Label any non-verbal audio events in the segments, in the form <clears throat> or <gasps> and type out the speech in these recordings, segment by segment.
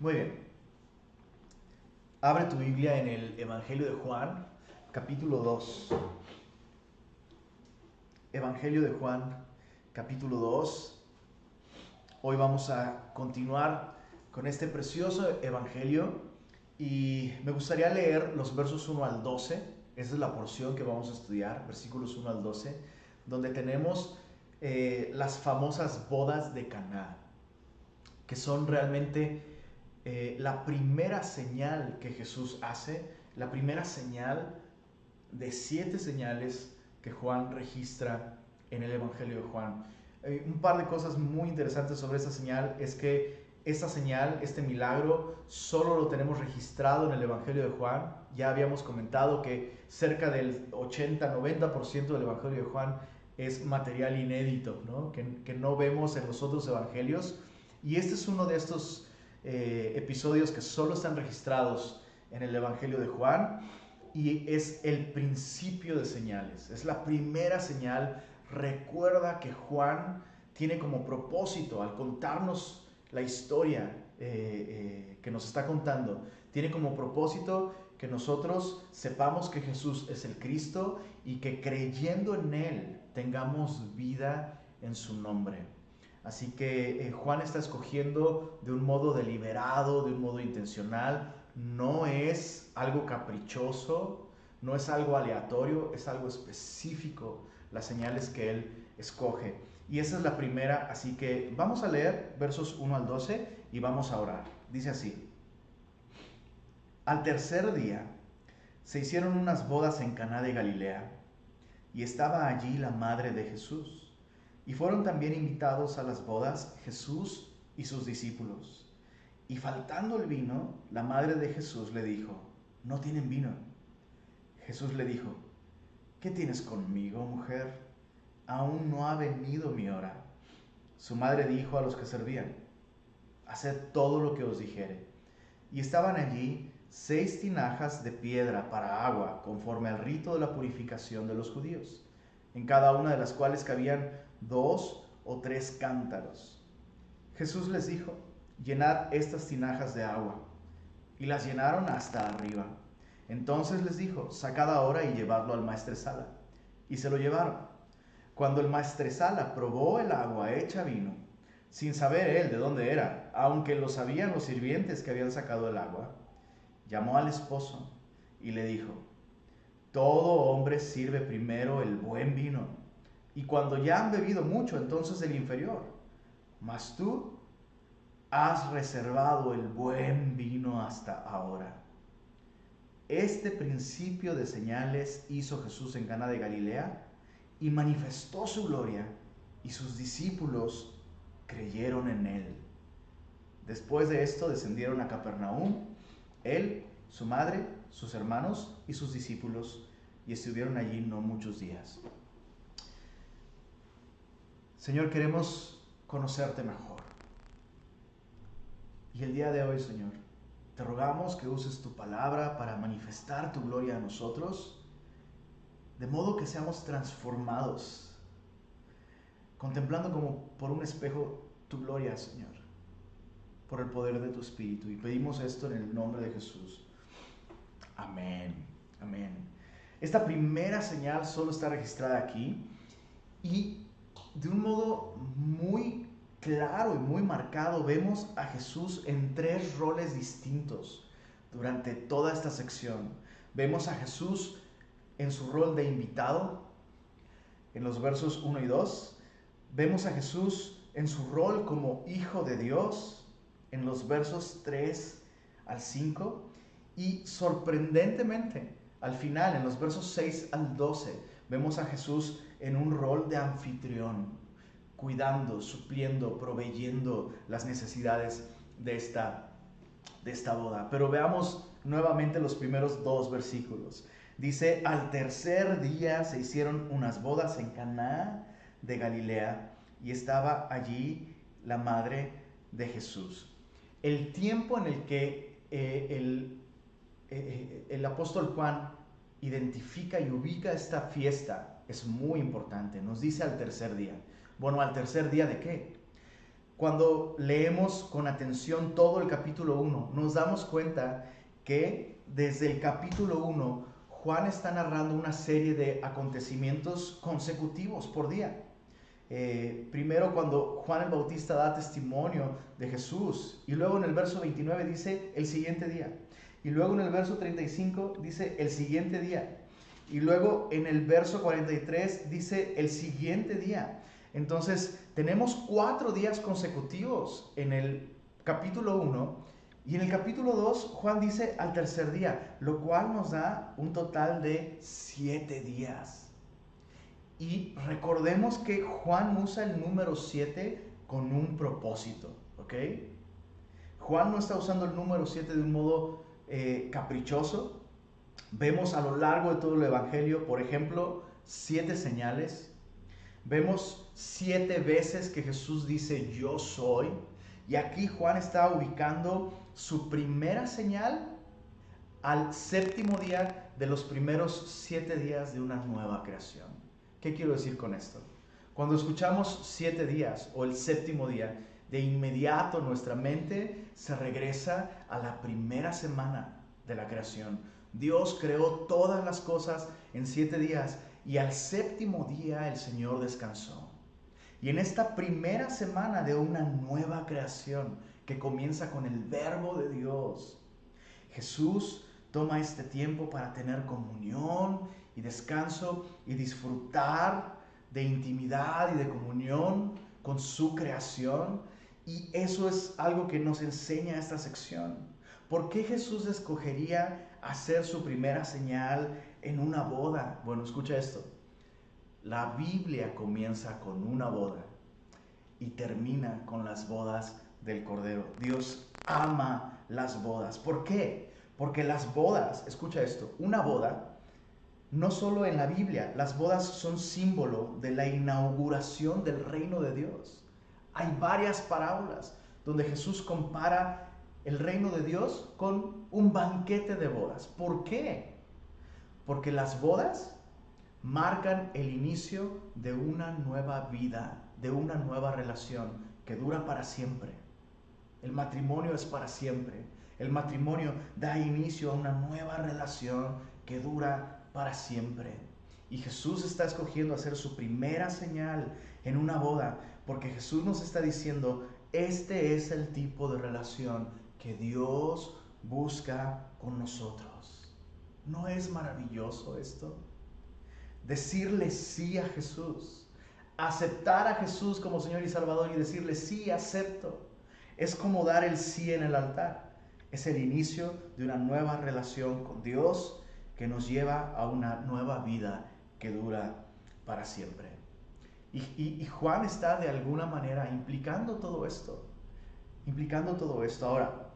Muy bien. Abre tu Biblia en el Evangelio de Juan, capítulo 2. Evangelio de Juan, capítulo 2. Hoy vamos a continuar con este precioso Evangelio y me gustaría leer los versos 1 al 12. Esa es la porción que vamos a estudiar, versículos 1 al 12, donde tenemos eh, las famosas bodas de Caná, que son realmente eh, la primera señal que Jesús hace, la primera señal de siete señales que Juan registra en el Evangelio de Juan. Eh, un par de cosas muy interesantes sobre esta señal es que esta señal, este milagro, solo lo tenemos registrado en el Evangelio de Juan. Ya habíamos comentado que cerca del 80-90% del Evangelio de Juan es material inédito, ¿no? Que, que, no vemos en los otros evangelios. Y este es uno de estos eh, episodios que solo están registrados en el Evangelio de Juan y es el principio de señales, es la primera señal. Recuerda que Juan tiene como propósito, al contarnos la historia eh, eh, que nos está contando, tiene como propósito que nosotros sepamos que Jesús es el Cristo y que creyendo en Él tengamos vida en su nombre. Así que eh, Juan está escogiendo de un modo deliberado, de un modo intencional. No es algo caprichoso, no es algo aleatorio, es algo específico las señales que él escoge. Y esa es la primera, así que vamos a leer versos 1 al 12 y vamos a orar. Dice así. Al tercer día se hicieron unas bodas en Caná de Galilea y estaba allí la madre de Jesús. Y fueron también invitados a las bodas Jesús y sus discípulos. Y faltando el vino, la madre de Jesús le dijo, no tienen vino. Jesús le dijo, ¿qué tienes conmigo, mujer? Aún no ha venido mi hora. Su madre dijo a los que servían, haced todo lo que os dijere. Y estaban allí seis tinajas de piedra para agua, conforme al rito de la purificación de los judíos, en cada una de las cuales cabían dos o tres cántaros. Jesús les dijo, llenad estas tinajas de agua. Y las llenaron hasta arriba. Entonces les dijo, sacad ahora y llevadlo al maestresala. Y se lo llevaron. Cuando el maestresala probó el agua hecha vino, sin saber él de dónde era, aunque lo sabían los sirvientes que habían sacado el agua, llamó al esposo y le dijo, todo hombre sirve primero el buen vino y cuando ya han bebido mucho, entonces el inferior. Mas tú has reservado el buen vino hasta ahora. Este principio de señales hizo Jesús en Cana de Galilea y manifestó su gloria y sus discípulos creyeron en él. Después de esto descendieron a Capernaum, él, su madre, sus hermanos y sus discípulos, y estuvieron allí no muchos días. Señor, queremos conocerte mejor. Y el día de hoy, Señor, te rogamos que uses tu palabra para manifestar tu gloria a nosotros, de modo que seamos transformados, contemplando como por un espejo tu gloria, Señor, por el poder de tu Espíritu. Y pedimos esto en el nombre de Jesús. Amén, amén. Esta primera señal solo está registrada aquí y de un modo muy claro y muy marcado vemos a Jesús en tres roles distintos durante toda esta sección. Vemos a Jesús en su rol de invitado, en los versos 1 y 2. Vemos a Jesús en su rol como hijo de Dios, en los versos 3 al 5. Y sorprendentemente, al final, en los versos 6 al 12, vemos a Jesús en un rol de anfitrión, cuidando, supliendo, proveyendo las necesidades de esta, de esta boda. Pero veamos nuevamente los primeros dos versículos. Dice, al tercer día se hicieron unas bodas en Caná de Galilea y estaba allí la madre de Jesús. El tiempo en el que eh, el, eh, el apóstol Juan identifica y ubica esta fiesta es muy importante. Nos dice al tercer día. Bueno, ¿al tercer día de qué? cuando leemos con atención todo el capítulo 1, nos damos cuenta que desde el capítulo 1 Juan está narrando una serie de acontecimientos consecutivos por día. Eh, primero cuando Juan el Bautista da testimonio de Jesús y luego en el verso 29 dice el siguiente día y luego en el verso 35 dice el siguiente día y luego en el verso 43 dice el siguiente día. Entonces tenemos cuatro días consecutivos en el capítulo 1 y en el capítulo 2 Juan dice al tercer día, lo cual nos da un total de siete días. Y recordemos que Juan usa el número 7 con un propósito, ¿ok? Juan no está usando el número 7 de un modo eh, caprichoso. Vemos a lo largo de todo el Evangelio, por ejemplo, siete señales. Vemos siete veces que Jesús dice yo soy. Y aquí Juan está ubicando su primera señal al séptimo día de los primeros siete días de una nueva creación. ¿Qué quiero decir con esto? Cuando escuchamos siete días o el séptimo día, de inmediato nuestra mente se regresa a la primera semana de la creación. Dios creó todas las cosas en siete días y al séptimo día el Señor descansó. Y en esta primera semana de una nueva creación que comienza con el verbo de Dios, Jesús toma este tiempo para tener comunión y descanso y disfrutar de intimidad y de comunión con su creación. Y eso es algo que nos enseña esta sección. ¿Por qué Jesús escogería hacer su primera señal en una boda? Bueno, escucha esto. La Biblia comienza con una boda y termina con las bodas del Cordero. Dios ama las bodas. ¿Por qué? Porque las bodas, escucha esto, una boda no solo en la Biblia, las bodas son símbolo de la inauguración del reino de Dios. Hay varias parábolas donde Jesús compara el reino de Dios con un banquete de bodas. ¿Por qué? Porque las bodas marcan el inicio de una nueva vida, de una nueva relación que dura para siempre. El matrimonio es para siempre. El matrimonio da inicio a una nueva relación que dura para siempre. Y Jesús está escogiendo hacer su primera señal en una boda, porque Jesús nos está diciendo, este es el tipo de relación que Dios busca con nosotros. ¿No es maravilloso esto? Decirle sí a Jesús, aceptar a Jesús como Señor y Salvador y decirle sí, acepto, es como dar el sí en el altar. Es el inicio de una nueva relación con Dios que nos lleva a una nueva vida que dura para siempre. Y, Juan está de alguna manera implicando todo esto, implicando todo esto. Ahora,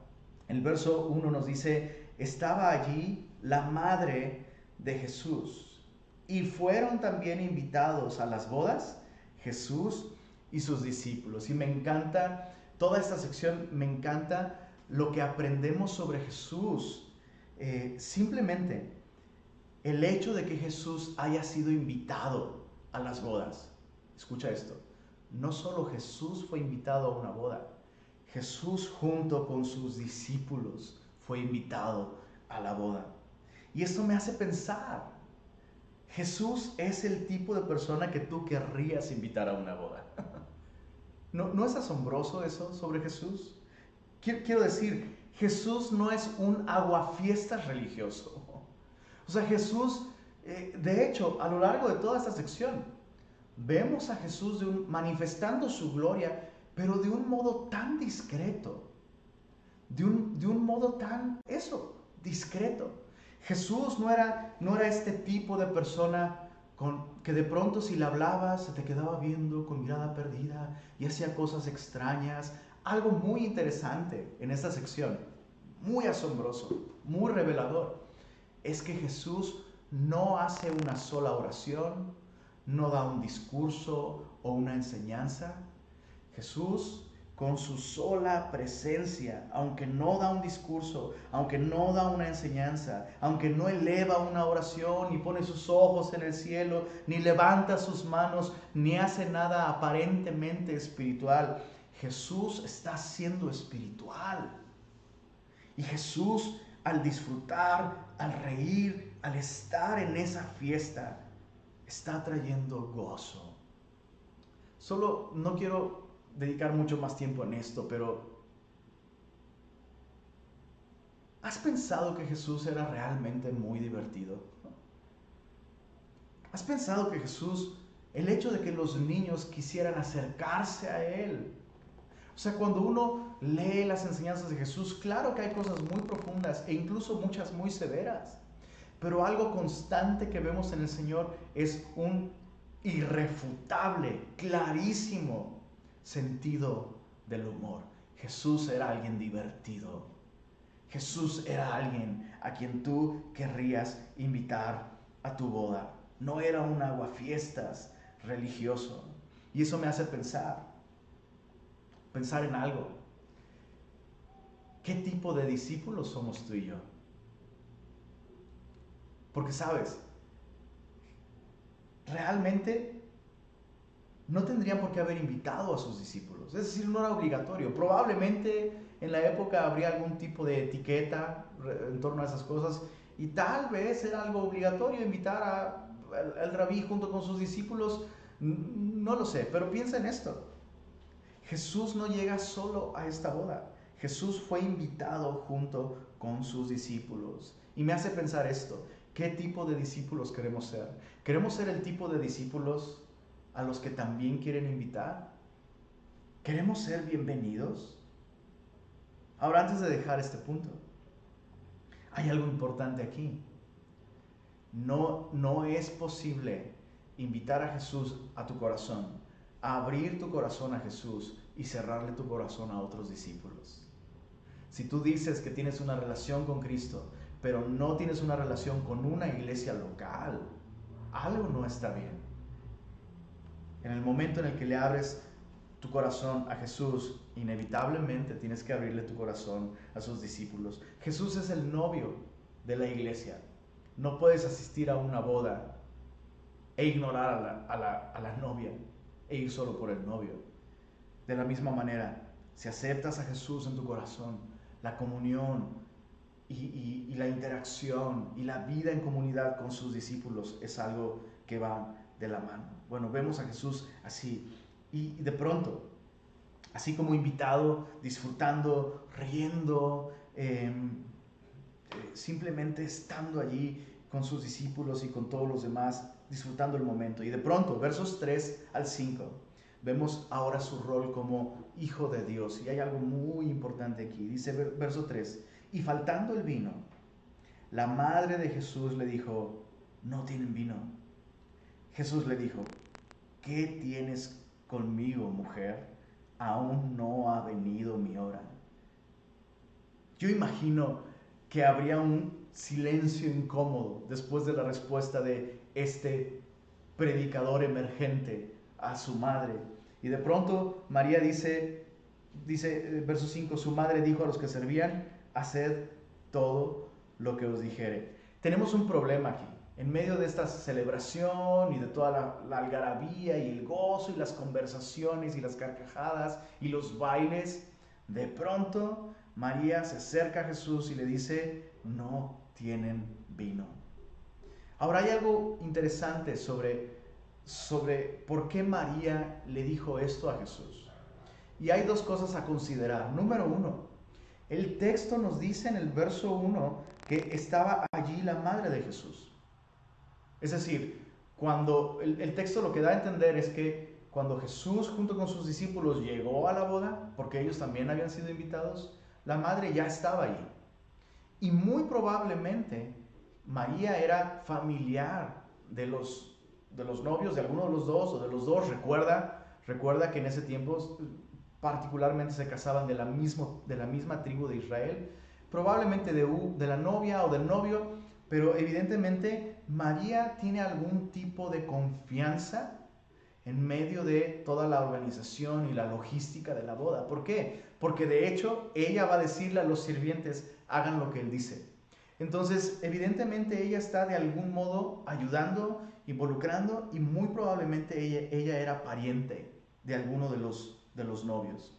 el verso 1 nos dice, estaba allí la madre de Jesús y fueron también invitados a las bodas Jesús y sus discípulos. Y me encanta, toda esta sección, me encanta lo que aprendemos sobre Jesús. Eh, simplemente el hecho de que Jesús haya sido invitado a las bodas. Escucha esto. No solo Jesús fue invitado a una boda, Jesús junto con sus discípulos fue invitado a la boda. Y esto me hace pensar, Jesús es el tipo de persona que tú querrías invitar a una boda. <laughs> ¿No, ¿No es asombroso eso sobre Jesús? Quiero decir, Jesús no es un aguafiestas religioso. O sea, Jesús, eh, de hecho, a lo largo de toda esta sección, vemos a Jesús manifestando su gloria, pero de un modo tan discreto, de un, de un modo tan, eso, discreto. Jesús no era, no era este tipo de persona con, que de pronto si le hablabas se te quedaba viendo con mirada perdida y hacía cosas extrañas. Algo muy interesante en esta sección, muy asombroso, muy revelador es que Jesús no hace una sola oración, no da un discurso o una enseñanza. Jesús con su sola presencia, aunque no da un discurso, aunque no da una enseñanza, aunque no eleva una oración, ni pone sus ojos en el cielo, ni levanta sus manos, ni hace nada aparentemente espiritual, Jesús está siendo espiritual. Y Jesús al disfrutar, al reír, al estar en esa fiesta, está trayendo gozo. Solo no quiero dedicar mucho más tiempo en esto, pero ¿has pensado que Jesús era realmente muy divertido? ¿Has pensado que Jesús, el hecho de que los niños quisieran acercarse a Él, o sea, cuando uno lee las enseñanzas de Jesús, claro que hay cosas muy profundas e incluso muchas muy severas, pero algo constante que vemos en el Señor es un irrefutable, clarísimo sentido del humor. Jesús era alguien divertido. Jesús era alguien a quien tú querrías invitar a tu boda. No era un aguafiestas religioso. Y eso me hace pensar, pensar en algo. ¿Qué tipo de discípulos somos tú y yo? Porque sabes, realmente no tendrían por qué haber invitado a sus discípulos. Es decir, no era obligatorio. Probablemente en la época habría algún tipo de etiqueta en torno a esas cosas y tal vez era algo obligatorio invitar al rabí junto con sus discípulos. No lo sé, pero piensa en esto. Jesús no llega solo a esta boda. Jesús fue invitado junto con sus discípulos. Y me hace pensar esto, ¿qué tipo de discípulos queremos ser? ¿Queremos ser el tipo de discípulos a los que también quieren invitar? ¿Queremos ser bienvenidos? Ahora, antes de dejar este punto, hay algo importante aquí. No, no es posible invitar a Jesús a tu corazón, abrir tu corazón a Jesús y cerrarle tu corazón a otros discípulos. Si tú dices que tienes una relación con Cristo, pero no tienes una relación con una iglesia local, algo no está bien. En el momento en el que le abres tu corazón a Jesús, inevitablemente tienes que abrirle tu corazón a sus discípulos. Jesús es el novio de la iglesia. No puedes asistir a una boda e ignorar a la, a la, a la novia e ir solo por el novio. De la misma manera, si aceptas a Jesús en tu corazón, la comunión y, la interacción y la vida en comunidad con sus discípulos es algo que va de la mano. Bueno, vemos a Jesús así y de pronto, así como invitado, disfrutando, riendo, em, eh, simplemente estando allí con sus discípulos y con todos los demás, disfrutando el momento. Y de pronto, versos 3 al 5 vemos ahora su rol como hijo de Dios. Y hay algo muy importante aquí. Dice verso 3, y faltando el vino, la madre de Jesús le dijo, no tienen vino. Jesús le dijo, ¿qué tienes conmigo, mujer? Aún no ha venido mi hora. Yo imagino que habría un silencio incómodo después de la respuesta de este predicador emergente a su madre. Y de pronto María dice, dice, eh, verso 5, su madre dijo a los que servían, haced todo lo que os dijere. Tenemos un problema aquí. En medio de esta celebración y de toda la, algarabía y el gozo y las conversaciones y las carcajadas y los bailes, de pronto María se acerca a Jesús y le dice, no tienen vino. Ahora hay algo interesante sobre sobre por qué María le dijo esto a Jesús. Y hay dos cosas a considerar. Número uno, el texto nos dice en el verso 1 que estaba allí la madre de Jesús. Es decir, cuando el, texto lo que da a entender es que cuando Jesús junto con sus discípulos llegó a la boda, porque ellos también habían sido invitados, la madre ya estaba allí. Y muy probablemente María era familiar de los de los novios, de alguno de los dos o de los dos, recuerda, recuerda que en ese tiempo particularmente se casaban de la, mismo, de la misma tribu de Israel, probablemente de, de la novia o del novio, pero evidentemente María tiene algún tipo de confianza en medio de toda la organización y la logística de la boda. ¿Por qué? Porque de hecho ella va a decirle a los sirvientes, hagan lo que él dice. Entonces, evidentemente ella está de algún modo ayudando involucrando y muy probablemente ella, ella era pariente de alguno de los, de los novios.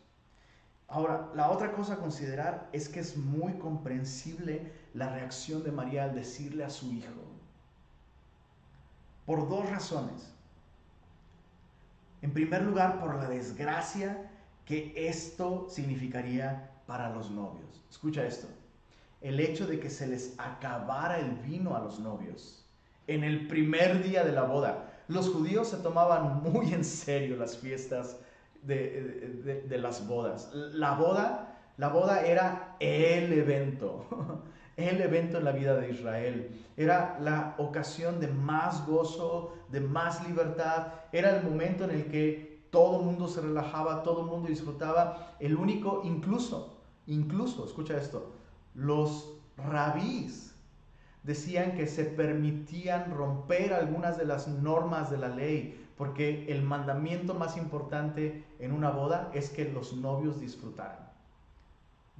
Ahora, la otra cosa a considerar es que es muy comprensible la reacción de María al decirle a su hijo. Por dos razones. En primer lugar, por la desgracia que esto significaría para los novios. Escucha esto. El hecho de que se les acabara el vino a los novios en el primer día de la boda. Los judíos se tomaban muy en serio las fiestas de, las bodas. La boda, la boda era el evento, <laughs> el evento en la vida de Israel. Era la ocasión de más gozo, de más libertad. Era el momento en el que todo el mundo se relajaba, todo el mundo disfrutaba. El único, incluso, incluso, escucha esto, los rabís decían que se permitían romper algunas de las normas de la ley porque el mandamiento más importante en una boda es que los novios disfrutaran.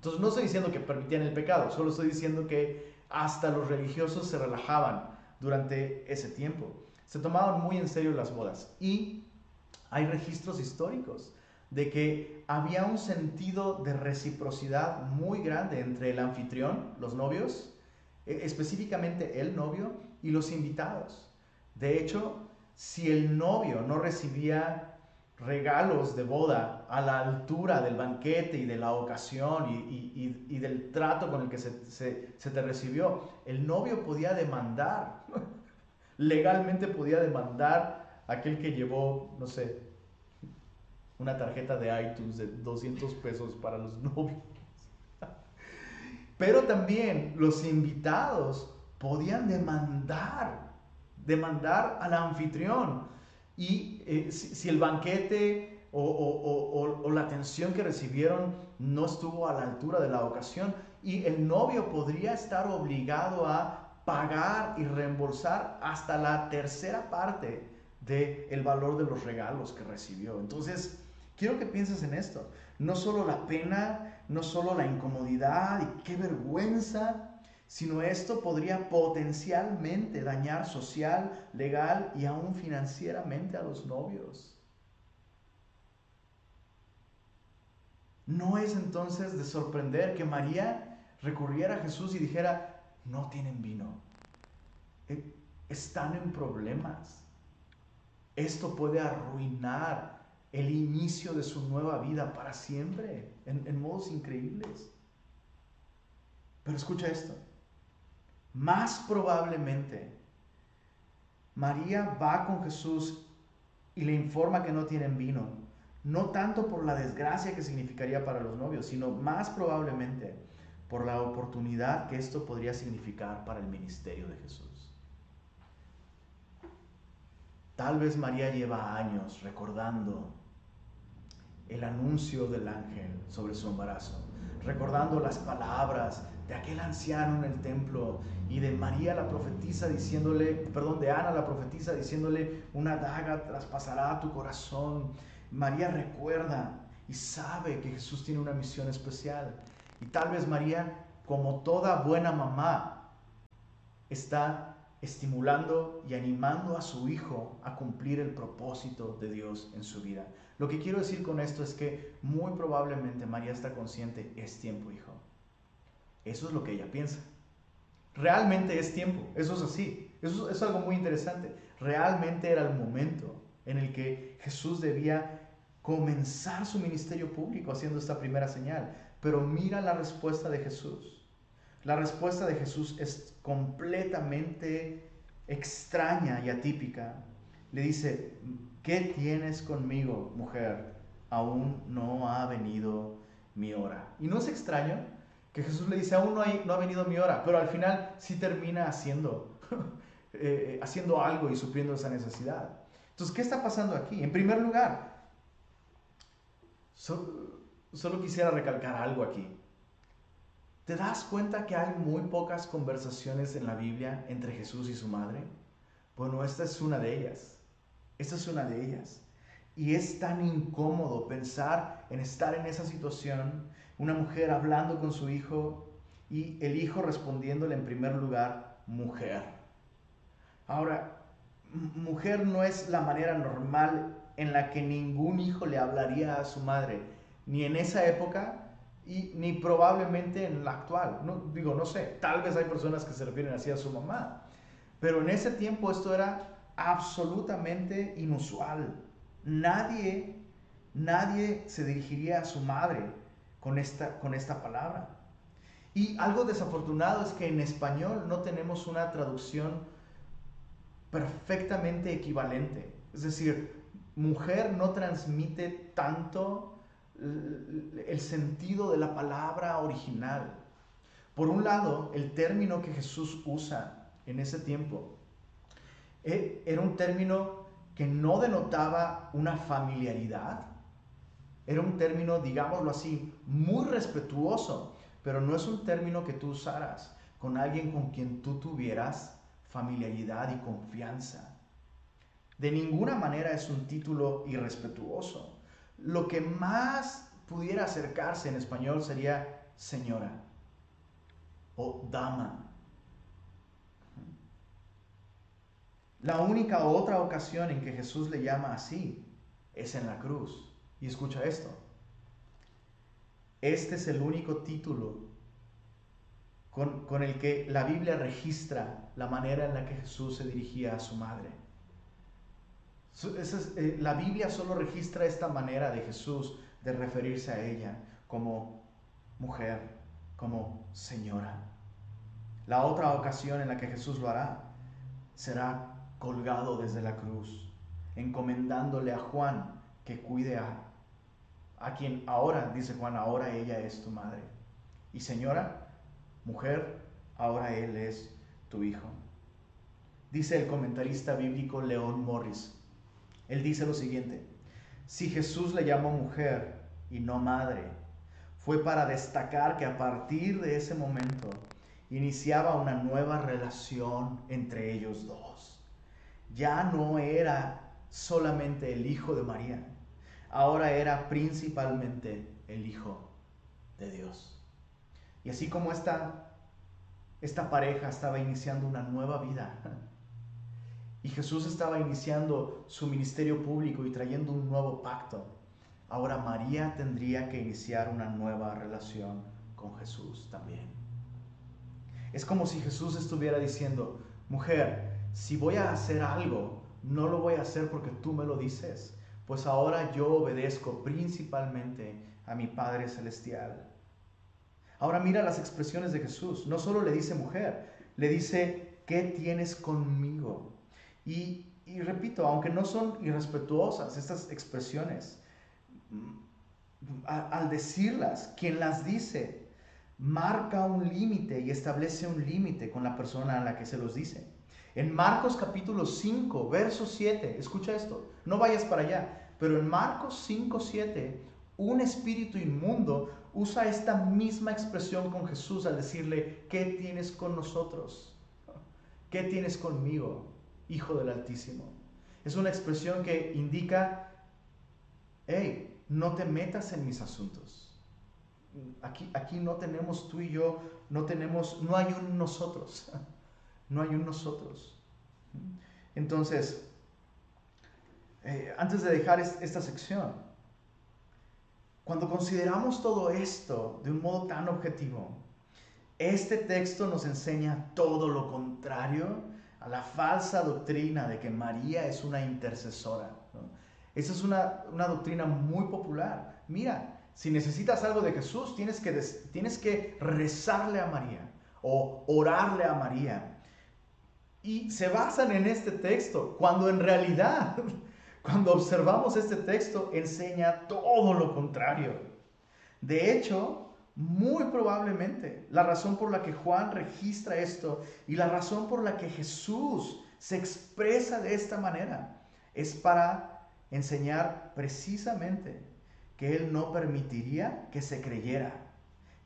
Entonces no estoy diciendo que permitían el pecado, solo estoy diciendo que hasta los religiosos se relajaban durante ese tiempo. Se tomaban muy en serio las bodas y hay registros históricos de que había un sentido de reciprocidad muy grande entre el anfitrión, los novios, e, específicamente el novio y los invitados. De hecho, si el novio no recibía regalos de boda a la altura del banquete y de la ocasión y, del trato con el que se, te recibió, el novio podía demandar, <laughs> legalmente podía demandar aquel que llevó, no sé, una tarjeta de iTunes de 200 pesos para los <laughs> novios. Pero también los invitados podían demandar demandar al anfitrión. Y eh, si, el banquete o, la atención que recibieron no estuvo a la altura de la ocasión, y el novio podría estar obligado a pagar y reembolsar hasta la tercera parte del el valor de los regalos que recibió. Entonces, quiero que pienses en esto. No solo la pena, no solo la incomodidad y qué vergüenza sino esto podría potencialmente dañar social, legal y aún financieramente a los novios. No es entonces de sorprender que María recurriera a Jesús y dijera, no tienen vino, eh, están en problemas. Esto puede arruinar el inicio de su nueva vida para siempre, en, en modos increíbles. Pero escucha esto más probablemente María va con Jesús y le informa que no tienen vino, no tanto por la desgracia que significaría para los novios, sino más probablemente por la oportunidad que esto podría significar para el ministerio de Jesús. Tal vez María lleva años recordando el anuncio del ángel sobre su embarazo, recordando las palabras de aquel anciano en el templo y de María la profetisa diciéndole, perdón, de Ana la profetisa diciéndole, una daga traspasará tu corazón. María recuerda y sabe que Jesús tiene una misión especial. Y tal vez María, como toda buena mamá, está estimulando y animando a su hijo a cumplir el propósito de Dios en su vida. Lo que quiero decir con esto es que muy probablemente María está consciente, es tiempo, hijo. Eso es lo que ella piensa. Realmente es tiempo, eso es así. Eso es algo muy interesante. Realmente era el momento en el que Jesús debía comenzar su ministerio público haciendo esta primera señal. Pero mira la respuesta de Jesús. La respuesta de Jesús es completamente extraña y atípica. Le dice, ¿qué tienes conmigo, mujer? Aún no ha venido mi hora. Y no es extraño que Jesús le dice, aún no, no ha venido mi hora, pero al final sí termina haciendo, <laughs> eh, haciendo algo y supliendo esa necesidad. Entonces, ¿qué está pasando aquí? En primer lugar, solo quisiera recalcar algo aquí. ¿Te das cuenta que hay muy pocas conversaciones en la Biblia entre Jesús y su madre? Bueno, esta es una de ellas. Esta es una de ellas. Y es tan incómodo pensar en estar en esa situación una mujer hablando con su hijo y el hijo respondiéndole en primer lugar, mujer. Ahora, mujer no es la manera normal en la que ningún hijo le hablaría a su madre. ni en esa época y ni probablemente en la actual. No, digo, no sé, tal vez hay personas que se refieren así a su mamá, pero en ese tiempo esto era absolutamente inusual. Nadie, nadie se dirigiría a su madre con esta, con esta palabra. Y algo desafortunado es que en español no tenemos una traducción perfectamente equivalente. Es decir, mujer no transmite tanto el sentido de la palabra original. Por un lado, el término que Jesús usa en ese tiempo era un término que no denotaba una familiaridad, era un término, digámoslo así, muy respetuoso, pero no es un término que tú usaras con alguien con quien tú tuvieras familiaridad y confianza. De ninguna manera es un título irrespetuoso. Lo que más pudiera acercarse en español sería señora o dama. La única otra ocasión en que Jesús le llama así es en la cruz. Y escucha esto. Este es el único título con, el que la Biblia registra la manera en la que Jesús se dirigía a su madre. Eh, la Biblia solo registra esta manera de Jesús de referirse a ella como mujer, como señora. La otra ocasión en la que Jesús lo hará será colgado desde la cruz, encomendándole a Juan que cuide a, a quien ahora, dice Juan, ahora ella es tu madre. Y señora, mujer, ahora él es tu hijo. Dice el comentarista bíblico León Morris, él dice lo siguiente, si Jesús le llamó mujer y no madre, fue para destacar que a partir de ese momento iniciaba una nueva relación entre ellos dos. Ya no era solamente el hijo de María, ahora era principalmente el hijo de Dios. Y así como esta, esta pareja estaba iniciando una nueva vida, y Jesús estaba iniciando su ministerio público y trayendo un nuevo pacto. Ahora María tendría que iniciar una nueva relación con Jesús también. Es como si Jesús estuviera diciendo, mujer, si voy a hacer algo, no lo voy a hacer porque tú me lo dices, pues ahora yo obedezco principalmente a mi Padre Celestial. Ahora mira las expresiones de Jesús. No solo le dice mujer, le dice, ¿qué tienes conmigo? Y, repito, aunque no son irrespetuosas estas expresiones, al decirlas, quien las dice marca un límite y establece un límite con la persona a la que se los dice. En Marcos capítulo 5, verso 7, escucha esto, no vayas para allá, pero en Marcos 5, 7, un espíritu inmundo usa esta misma expresión con Jesús al decirle, ¿qué tienes con nosotros? ¿Qué tienes conmigo? Hijo del Altísimo. Es una expresión que indica, hey, no te metas en mis asuntos. Aquí, aquí no tenemos tú y yo, no tenemos, no hay un nosotros. <laughs> No hay un nosotros. Entonces, eh, antes de dejar esta sección, cuando consideramos todo esto de un modo tan objetivo, este texto nos enseña todo lo contrario a la falsa doctrina de que María es una intercesora. Esa es una, doctrina muy popular. Mira, si necesitas algo de Jesús, tienes que, tienes que rezarle a María o orarle a María. Y se basan en este texto, cuando en realidad, <laughs> cuando observamos este texto, enseña todo lo contrario. De hecho, muy probablemente la razón por la que Juan registra esto y la razón por la que Jesús se expresa de esta manera es para enseñar precisamente que Él no permitiría que se creyera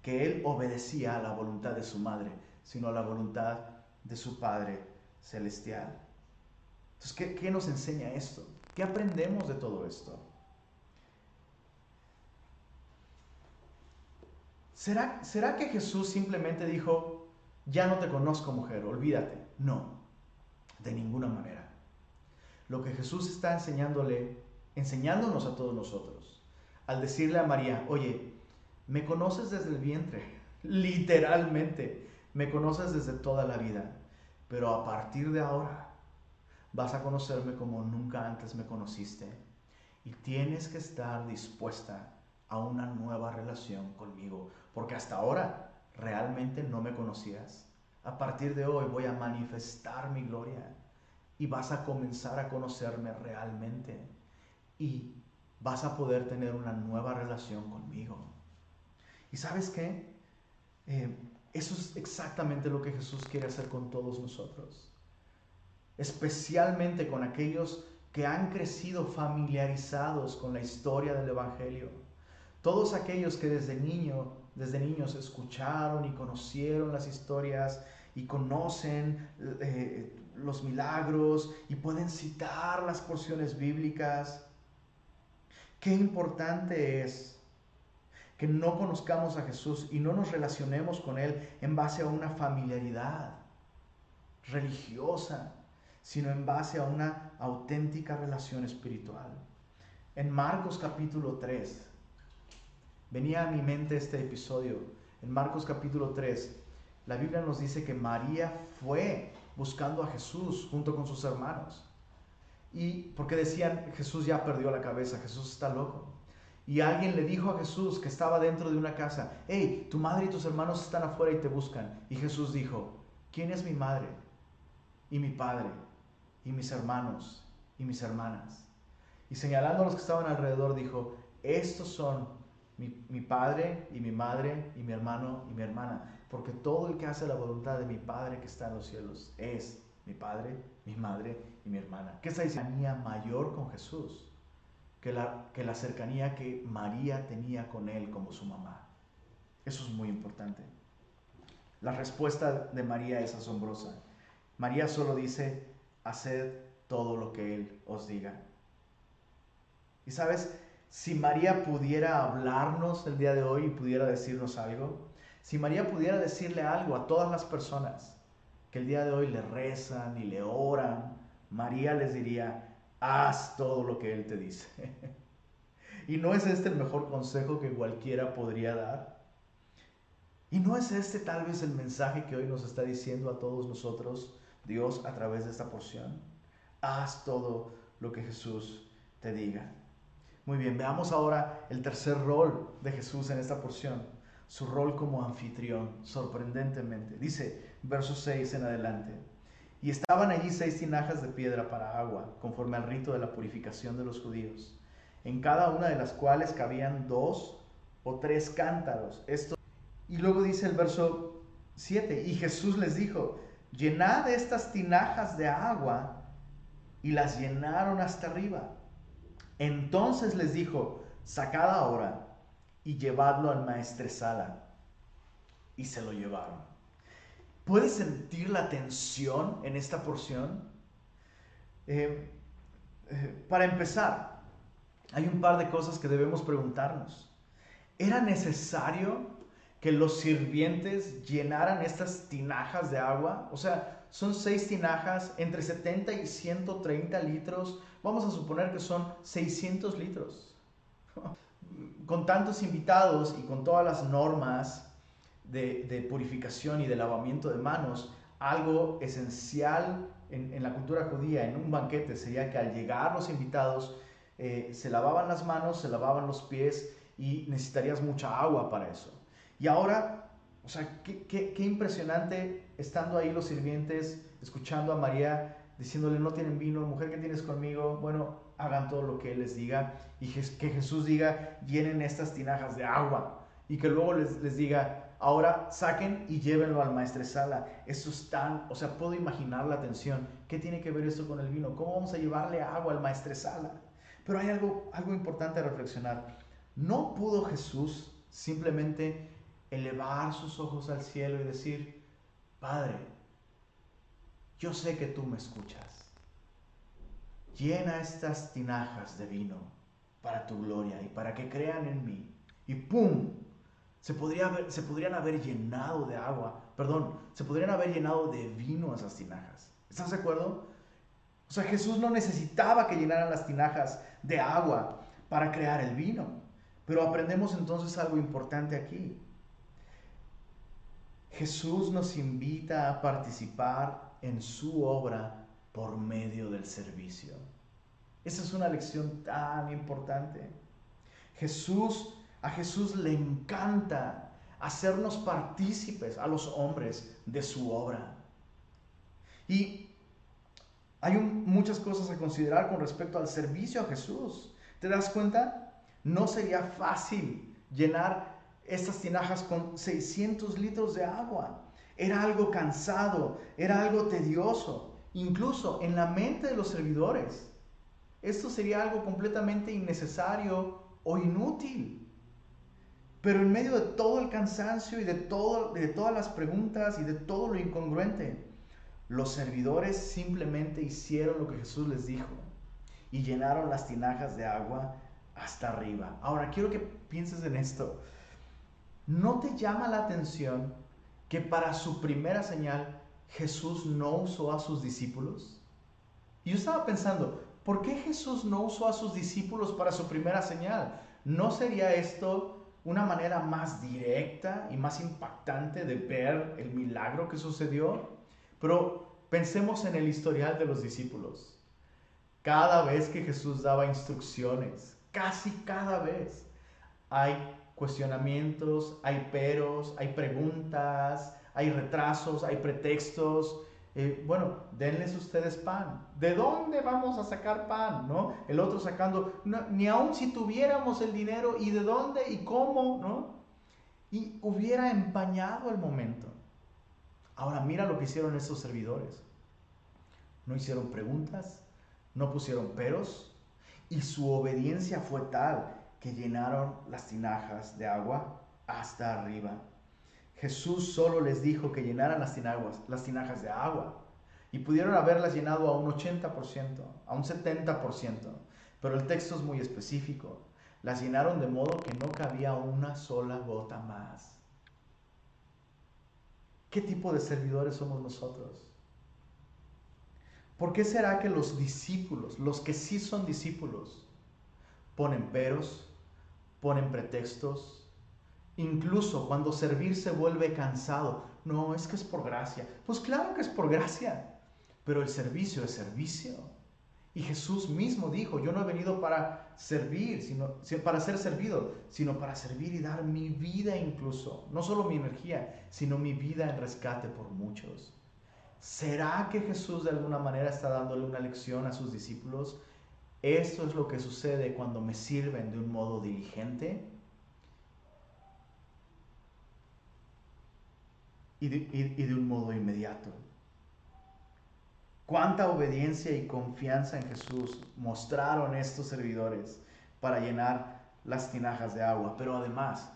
que Él obedecía a la voluntad de su madre, sino a la voluntad de su Padre celestial. Entonces, ¿qué, nos enseña esto? ¿Qué aprendemos de todo esto? ¿Será, ¿Será que Jesús simplemente dijo, ya no te conozco mujer, olvídate? No, de ninguna manera. Lo que Jesús está enseñándole, enseñándonos a todos nosotros, al decirle a María, oye, me conoces desde el vientre, <laughs> literalmente, me conoces desde toda la vida, pero a partir de ahora vas a conocerme como nunca antes me conociste y tienes que estar dispuesta a una nueva relación conmigo, porque hasta ahora realmente no me conocías. A partir de hoy voy a manifestar mi gloria y vas a comenzar a conocerme realmente y vas a poder tener una nueva relación conmigo. ¿Y sabes qué? Eh, eso es exactamente lo que Jesús quiere hacer con todos nosotros. Especialmente con aquellos que han crecido familiarizados con la historia del Evangelio. Todos aquellos que desde niño, desde niños escucharon y conocieron las historias y conocen eh, los milagros y pueden citar las porciones bíblicas. Qué importante es que no conozcamos a Jesús y no nos relacionemos con Él en base a una familiaridad religiosa, sino en base a una auténtica relación espiritual. En Marcos capítulo 3, venía a mi mente este episodio. En Marcos capítulo 3, la Biblia nos dice que María fue buscando a Jesús junto con sus hermanos. Y porque decían, Jesús ya perdió la cabeza, Jesús está loco. Y alguien le dijo a Jesús que estaba dentro de una casa, hey, tu madre y tus hermanos están afuera y te buscan. Y Jesús dijo, ¿quién es mi madre y mi padre y mis hermanos y mis hermanas? Y señalando a los que estaban alrededor, dijo, estos son mi, padre y mi madre y mi hermano y mi hermana porque todo el que hace la voluntad de mi Padre que está en los cielos es mi Padre, mi madre y mi hermana. ¿Qué esa cercanía mayor con Jesús que la, que la cercanía que María tenía con él como su mamá. Eso es muy importante. La respuesta de María es asombrosa. María solo dice, haced todo lo que Él os diga. Y sabes, si María pudiera hablarnos el día de hoy y pudiera decirnos algo, si María pudiera decirle algo a todas las personas que el día de hoy le rezan y le oran, María les diría, haz todo lo que Él te dice. <laughs> ¿Y no es este el mejor consejo que cualquiera podría dar? ¿Y no es este tal vez el mensaje que hoy nos está diciendo a todos nosotros Dios a través de esta porción? Haz todo lo que Jesús te diga. Muy bien, veamos ahora el tercer rol de Jesús en esta porción su rol como anfitrión, sorprendentemente. Dice, verso 6 en adelante. Y estaban allí seis tinajas de piedra para agua, conforme al rito de la purificación de los judíos, en cada una de las cuales cabían dos o tres cántaros. Esto... Y luego dice el verso 7, y Jesús les dijo, llenad estas tinajas de agua, y las llenaron hasta arriba. Entonces les dijo, sacad ahora y llevarlo al maestresala. Y se lo llevaron. ¿Puedes sentir la tensión en esta porción? Eh, eh, para empezar, hay un par de cosas que debemos preguntarnos. ¿Era necesario que los sirvientes llenaran estas tinajas de agua? O sea, son seis tinajas entre 70 y 130 litros. Vamos a suponer que son 600 litros <laughs> con tantos invitados y con todas las normas de, purificación y de lavamiento de manos, algo esencial en, la cultura judía, en un banquete, sería que al llegar los invitados eh, se lavaban las manos, se lavaban los pies y necesitarías mucha agua para eso. Y ahora, o sea, qué, qué impresionante estando ahí los sirvientes, escuchando a María, diciéndole, no tienen vino, mujer que tienes conmigo, bueno, hagan todo lo que Él les diga y que Jesús diga, llenen estas tinajas de agua y que luego les, les diga, ahora saquen y llévenlo al maestresala. Eso es tan, o sea, puedo imaginar la tensión. ¿Qué tiene que ver esto con el vino? ¿Cómo vamos a llevarle agua al maestresala? Pero hay algo, algo importante a reflexionar. No pudo Jesús simplemente elevar sus ojos al cielo y decir, Padre, yo sé que tú me escuchas llena estas tinajas de vino para tu gloria y para que crean en mí. Y ¡pum! Se, podría se podrían haber llenado de agua, perdón, se podrían haber llenado de vino esas tinajas. ¿Estás de acuerdo? O sea, Jesús no necesitaba que llenaran las tinajas de agua para crear el vino. Pero aprendemos entonces algo importante aquí. Jesús nos invita a participar en su obra por medio del servicio. Esa es una lección tan importante. Jesús, a Jesús le encanta hacernos partícipes a los hombres de su obra. Y hay muchas cosas a considerar con respecto al servicio a Jesús. ¿Te das cuenta? No sería fácil llenar estas tinajas con 600 litros de agua. Era algo cansado, era algo tedioso, incluso en la mente de los servidores. Esto sería algo completamente innecesario o inútil. Pero en medio de todo el cansancio y de, todo, de todas las preguntas y de todo lo incongruente, los servidores simplemente hicieron lo que Jesús les dijo y llenaron las tinajas de agua hasta arriba. Ahora quiero que pienses en esto. ¿No te llama la atención que para su primera señal Jesús no usó a sus discípulos? Y yo estaba pensando, ¿por qué Jesús no usó a sus discípulos para su primera señal? ¿No sería esto una manera más directa y más impactante de ver el milagro que sucedió? Pero pensemos en el historial de los discípulos. Cada vez que Jesús daba instrucciones, casi cada vez, hay cuestionamientos, hay peros, hay preguntas, hay retrasos, hay pretextos. Eh, bueno, denles ustedes pan. ¿De dónde vamos a sacar pan? ¿No? El otro sacando, ni aun si tuviéramos el dinero, ¿y de dónde y cómo? ¿No? Y hubiera empañado el momento. Ahora mira lo que hicieron estos servidores. No hicieron preguntas, no pusieron peros, y su obediencia fue tal que llenaron las tinajas de agua hasta arriba. Jesús solo les dijo que llenaran las, tinajas, las tinajas de agua y pudieron haberlas llenado a un 80%, a un 70%, pero el texto es muy específico. Las llenaron de modo que no cabía una sola gota más. ¿Qué tipo de servidores somos nosotros? ¿Por qué será que los discípulos, los que sí son discípulos, ponen peros, ponen pretextos, incluso cuando servir se vuelve cansado. No, es que es por gracia. Pues claro que es por gracia, pero el servicio es servicio. Y Jesús mismo dijo, yo no he venido para servir, sino para ser servido, sino para servir y dar mi vida incluso, no solo mi energía, sino mi vida en rescate por muchos. ¿Será que Jesús de alguna manera está dándole una lección a sus discípulos esto es lo que sucede cuando me sirven de un modo diligente y de, un modo inmediato. Cuánta obediencia y confianza en Jesús mostraron estos servidores para llenar las tinajas de agua. Pero además,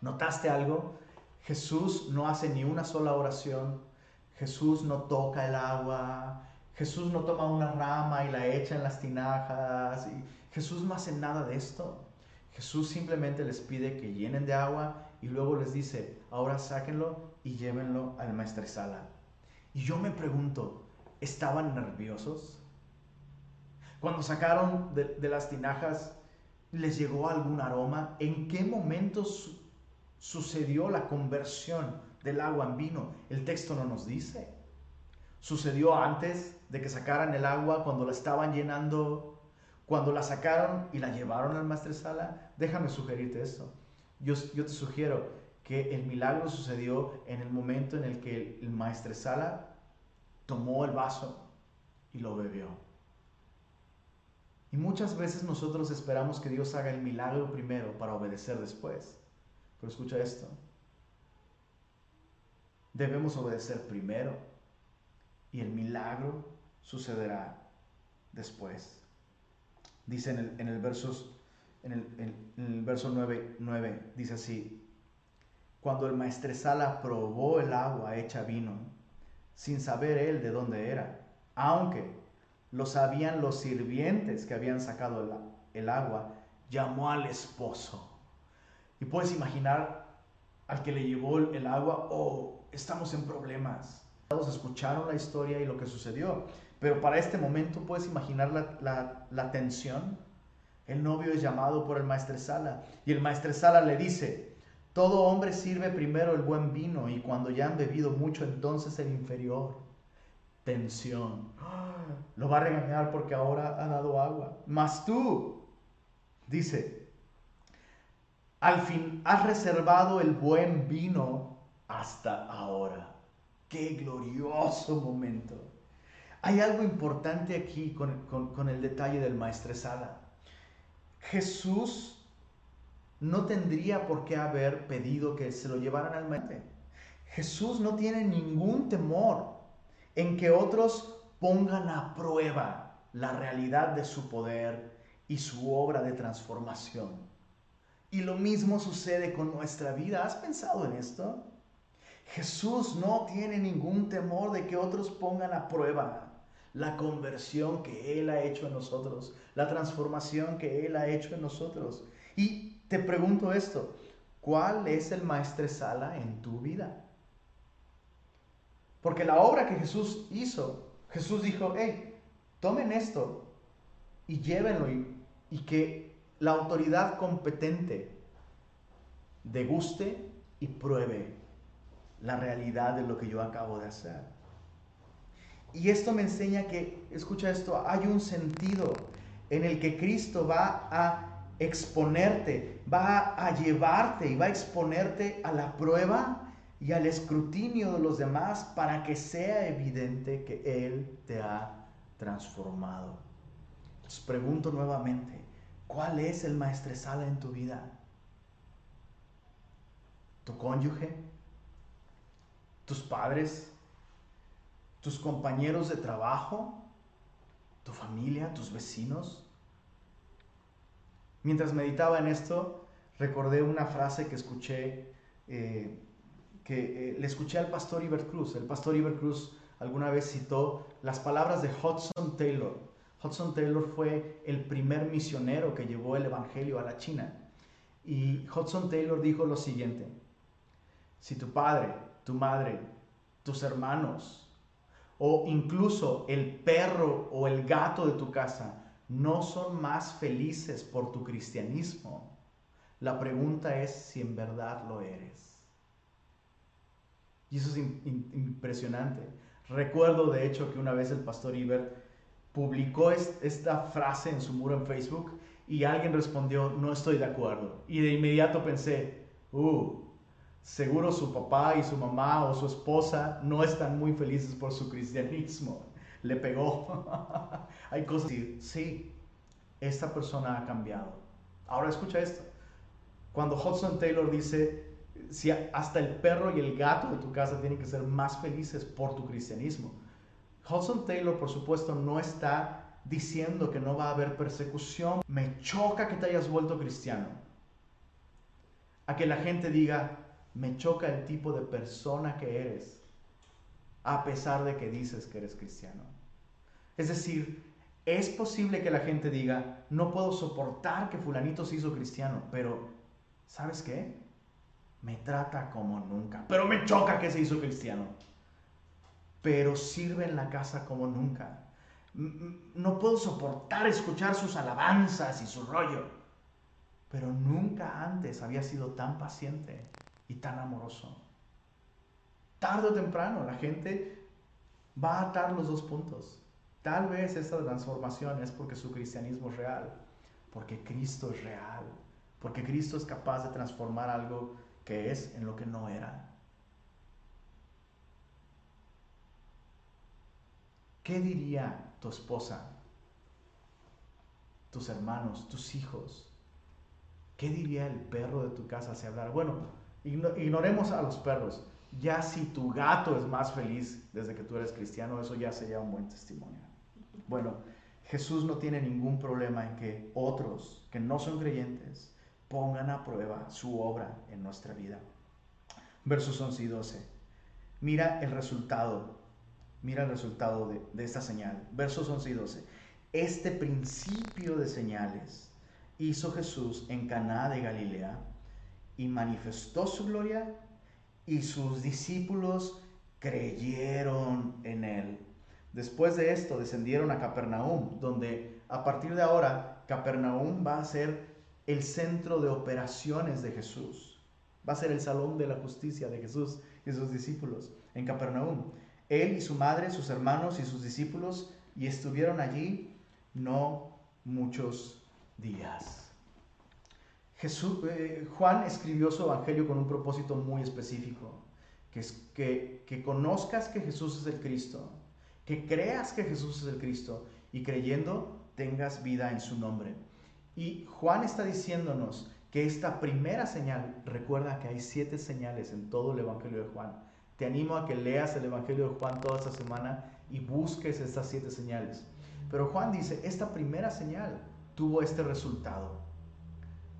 ¿notaste algo? Jesús no hace ni una sola oración. Jesús no toca el agua. Jesús no toma una rama y la echa en las tinajas. Jesús no hace nada de esto. Jesús simplemente les pide que llenen de agua y luego les dice, ahora sáquenlo y llévenlo al maestresala. Y yo me pregunto, ¿estaban nerviosos? Cuando sacaron de, de las tinajas, ¿les llegó algún aroma? ¿En qué momento sucedió la conversión del agua en vino? El texto no nos dice. ¿Sucedió antes de que sacaran el agua cuando la estaban llenando? Cuando la sacaron y la llevaron al maestresala, déjame sugerirte esto. Yo, yo te sugiero que el milagro sucedió en el momento en el que el, el maestresala tomó el vaso y lo bebió. Y muchas veces nosotros esperamos que Dios haga el milagro primero para obedecer después. Pero escucha esto. Debemos obedecer primero y el milagro sucederá después. Dice en el, en el, versos, en el, en el verso 9, 9, dice así, cuando el maestresala probó el agua hecha vino, sin saber él de dónde era, aunque lo sabían los sirvientes que habían sacado el, agua, llamó al esposo. Y puedes imaginar al que le llevó el agua, oh, estamos en problemas escucharon la historia y lo que sucedió, pero para este momento puedes imaginar la, la, tensión. El novio es llamado por el maestresala y el maestresala le dice, todo hombre sirve primero el buen vino y cuando ya han bebido mucho entonces el inferior. Tensión. <gasps> Lo va a regañar porque ahora ha dado agua. Mas tú, dice, al fin has reservado el buen vino hasta ahora. Qué glorioso momento. Hay algo importante aquí con, el detalle del maestresala. Jesús no tendría por qué haber pedido que se lo llevaran al maestro. Jesús no tiene ningún temor en que otros pongan a prueba la realidad de su poder y su obra de transformación. Y lo mismo sucede con nuestra vida. ¿Has pensado en esto? Jesús no tiene ningún temor de que otros pongan a prueba la conversión que Él ha hecho en nosotros, la transformación que Él ha hecho en nosotros. Y te pregunto esto, ¿cuál es el maestresala en tu vida? Porque la obra que Jesús hizo, Jesús dijo, hey, tomen esto y llévenlo y, y que la autoridad competente deguste y pruebe la realidad de lo que yo acabo de hacer. Y esto me enseña que, escucha esto, hay un sentido en el que Cristo va a exponerte, va a llevarte y va a exponerte a la prueba y al escrutinio de los demás para que sea evidente que Él te ha transformado. Les pregunto nuevamente, ¿cuál es el maestresala en tu vida? ¿Tu cónyuge? tus padres, tus compañeros de trabajo, tu familia, tus vecinos. Mientras meditaba en esto, recordé una frase que escuché, eh, que eh, le escuché al pastor Iber Cruz. El pastor Iber Cruz alguna vez citó las palabras de Hudson Taylor. Hudson Taylor fue el primer misionero que llevó el Evangelio a la China. Y Hudson Taylor dijo lo siguiente, si tu padre tu madre, tus hermanos, o incluso el perro o el gato de tu casa no son más felices por tu cristianismo, la pregunta es si en verdad lo eres. Y eso es impresionante. Recuerdo de hecho que una vez el pastor Iber publicó esta frase en su muro en Facebook y alguien respondió, no estoy de acuerdo. Y de inmediato pensé, uh, Seguro su papá y su mamá o su esposa no están muy felices por su cristianismo. Le pegó. <laughs> Hay cosas que sí, esta persona ha cambiado. Ahora escucha esto. Cuando Hudson Taylor dice, si hasta el perro y el gato de tu casa tienen que ser más felices por tu cristianismo. Hudson Taylor, por supuesto, no está diciendo que no va a haber persecución. Me choca que te hayas vuelto cristiano. A que la gente diga, me choca el tipo de persona que eres, a pesar de que dices que eres cristiano. Es decir, es posible que la gente diga, no puedo soportar que fulanito se hizo cristiano, pero ¿sabes qué? Me trata como nunca, pero me choca que se hizo cristiano. Pero sirve en la casa como nunca. No puedo soportar escuchar sus alabanzas y su rollo, pero nunca antes había sido tan paciente y tan amoroso. Tarde o temprano la gente va a atar los dos puntos. Tal vez esta transformación es porque su cristianismo es real, porque Cristo es real, porque Cristo es capaz de transformar algo que es en lo que no era. ¿Qué diría tu esposa, tus hermanos, tus hijos? ¿Qué diría el perro de tu casa si hablara? Bueno, Ignoremos a los perros. Ya si tu gato es más feliz desde que tú eres cristiano, eso ya sería un buen testimonio. Bueno, Jesús no tiene ningún problema en que otros que no son creyentes pongan a prueba su obra en nuestra vida. Versos 11 y 12. Mira el resultado, mira el resultado de, de esta señal. Versos 11 y 12. Este principio de señales hizo Jesús en Caná de Galilea y manifestó su gloria y sus discípulos creyeron en él. Después de esto descendieron a Capernaum, donde a partir de ahora Capernaum va a ser el centro de operaciones de Jesús. Va a ser el salón de la justicia de Jesús y sus discípulos en Capernaum. Él y su madre, sus hermanos y sus discípulos, y estuvieron allí no muchos días. Eh, Juan escribió su evangelio con un propósito muy específico, que es que conozcas que Jesús es el Cristo, que creas que Jesús es el Cristo y creyendo tengas vida en su nombre. Y Juan está diciéndonos que esta primera señal, recuerda que hay siete señales en todo el Evangelio de Juan. Te animo a que leas el Evangelio de Juan toda esta semana y busques estas siete señales. Pero Juan dice, esta primera señal tuvo este resultado.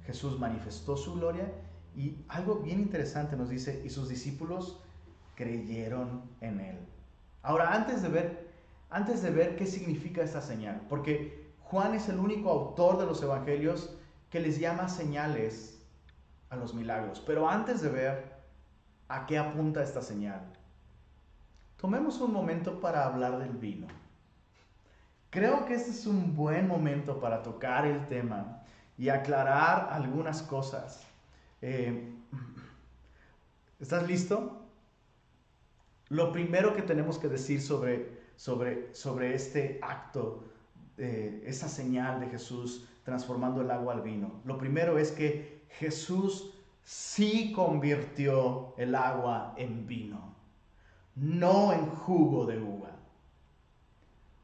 Jesús manifestó su gloria y algo bien interesante nos dice, y sus discípulos creyeron en él. Ahora, antes de ver, antes de ver qué significa esta señal, porque Juan es el único autor de los evangelios que les llama señales a los milagros. Pero antes de ver a qué apunta esta señal, tomemos un momento para hablar del vino. Creo que este es un buen momento para tocar el tema y aclarar algunas cosas. Eh, ¿Estás listo? Lo primero que tenemos que decir sobre, sobre, sobre este acto, eh, esa señal de Jesús transformando el agua al vino, lo primero es que Jesús sí convirtió el agua en vino, no en jugo de uva.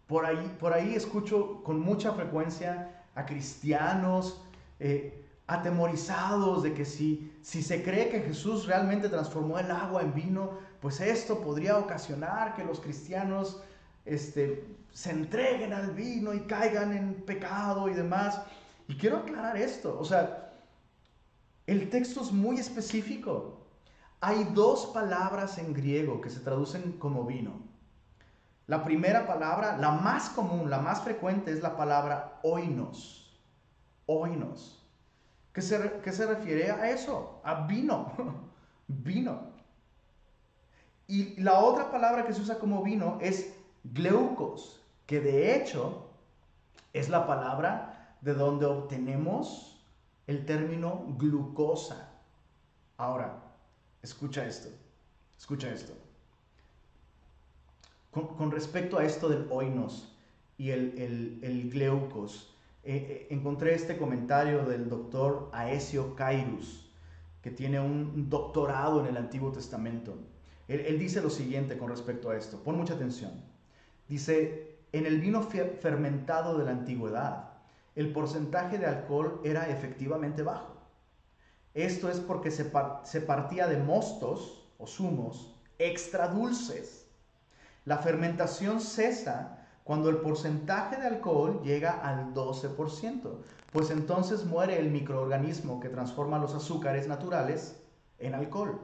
Por ahí, por ahí escucho con mucha frecuencia a cristianos eh, atemorizados de que si, si se cree que Jesús realmente transformó el agua en vino, pues esto podría ocasionar que los cristianos este, se entreguen al vino y caigan en pecado y demás. Y quiero aclarar esto, o sea, el texto es muy específico. Hay dos palabras en griego que se traducen como vino. La primera palabra, la más común, la más frecuente es la palabra oinos oinos. ¿Qué se, ¿Qué se refiere a eso? A vino. <laughs> vino. Y la otra palabra que se usa como vino es gleucos, que de hecho es la palabra de donde obtenemos el término glucosa. Ahora, escucha esto, escucha esto. Con, respecto a esto del oinos y el, el, el gleucos, eh, eh, encontré este comentario del doctor Aesio Cairus, que tiene un doctorado en el Antiguo Testamento. Él, dice lo siguiente con respecto a esto, pon mucha atención. Dice, en el vino fermentado de la antigüedad, el porcentaje de alcohol era efectivamente bajo. Esto es porque se, se partía de mostos o zumos extra dulces. La fermentación cesa cuando el porcentaje de alcohol llega al 12%, pues entonces muere el microorganismo que transforma los azúcares naturales en alcohol.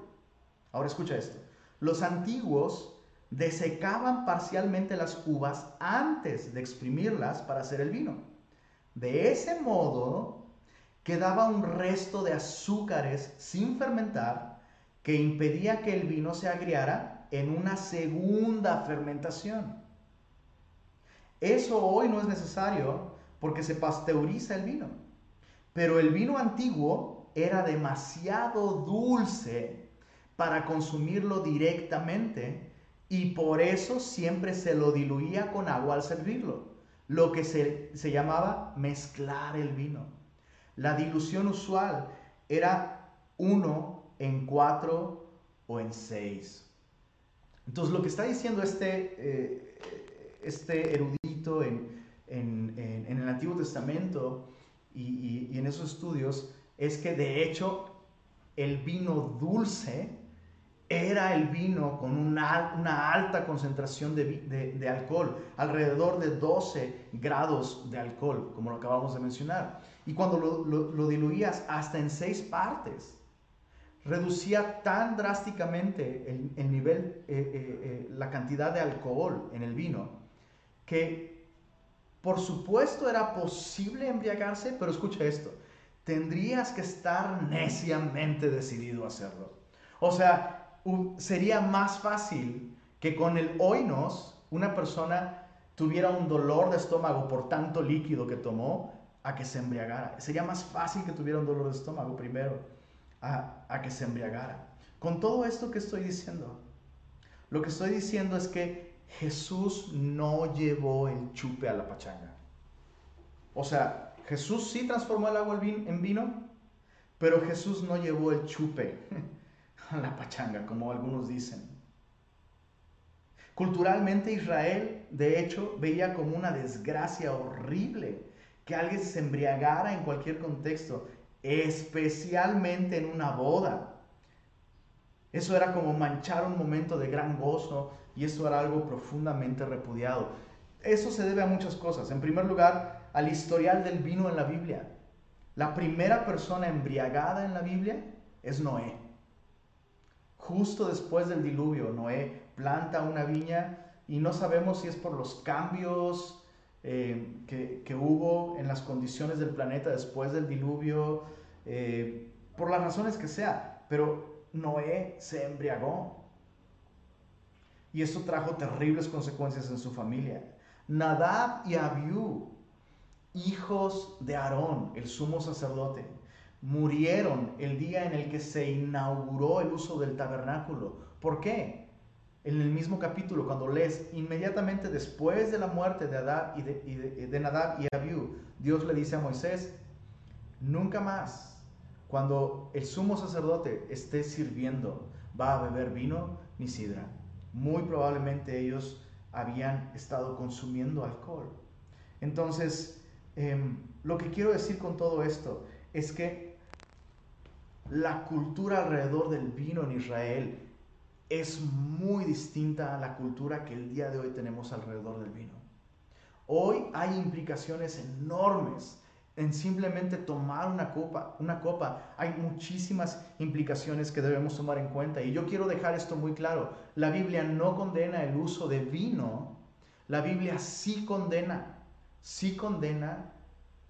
Ahora escucha esto. Los antiguos desecaban parcialmente las uvas antes de exprimirlas para hacer el vino. De ese modo quedaba un resto de azúcares sin fermentar que impedía que el vino se agriara en una segunda fermentación. Eso hoy no es necesario porque se pasteuriza el vino. Pero el vino antiguo era demasiado dulce para consumirlo directamente y por eso siempre se lo diluía con agua al servirlo, lo que se, se llamaba mezclar el vino. La dilución usual era uno en cuatro o en seis. Entonces lo que está diciendo este, eh, este erudito, en, el Antiguo Testamento y, en esos estudios es que de hecho el vino dulce era el vino con una, alta concentración de, alcohol, alrededor de 12 grados de alcohol, como lo acabamos de mencionar. Y cuando lo, diluías hasta en seis partes, reducía tan drásticamente el, nivel, eh, eh, eh, la cantidad de alcohol en el vino, que por supuesto era posible embriagarse, pero escucha esto, tendrías que estar neciamente decidido a hacerlo. O sea, sería más fácil que con el oinos una persona tuviera un dolor de estómago por tanto líquido que tomó, a que se embriagara. Sería más fácil que tuviera un dolor de estómago primero a, a que se embriagara. Con todo esto que estoy diciendo, lo que estoy diciendo es que Jesús no llevó el chupe a la pachanga. O sea, Jesús sí transformó el agua en vino, pero Jesús no llevó el chupe <laughs> a la pachanga, como algunos dicen. Culturalmente Israel, de hecho, veía como una desgracia horrible que alguien se embriagara en cualquier contexto, especialmente en una boda. Eso era como manchar un momento de gran gozo y eso era algo profundamente repudiado. Eso se debe a muchas cosas. En primer lugar, al historial del vino en la Biblia. La primera persona embriagada en la Biblia es Noé. Justo después del diluvio, Noé planta una viña y no sabemos si es por los cambios eh, que, hubo en las condiciones del planeta después del diluvio, eh, por las razones que sea, pero Noé se embriagó. Y esto trajo terribles consecuencias en su familia. Nadab y Abiú, hijos de Aarón, el sumo sacerdote, murieron el día en el que se inauguró el uso del tabernáculo. ¿Por qué? En el mismo capítulo, cuando lees inmediatamente después de la muerte de, de, Nadab y Abiú, Dios le dice a Moisés, nunca más, cuando el sumo sacerdote esté sirviendo, va a beber vino ni sidra. Muy probablemente ellos habían estado consumiendo alcohol. Entonces, em, lo que quiero decir con todo esto es que la cultura alrededor del vino en Israel es muy distinta a la cultura que el día de hoy tenemos alrededor del vino. Hoy hay implicaciones enormes en simplemente tomar una copa, una copa. Hay muchísimas implicaciones que debemos tomar en cuenta y yo quiero dejar esto muy claro. La Biblia no condena el uso de vino, la Biblia sí condena, sí condena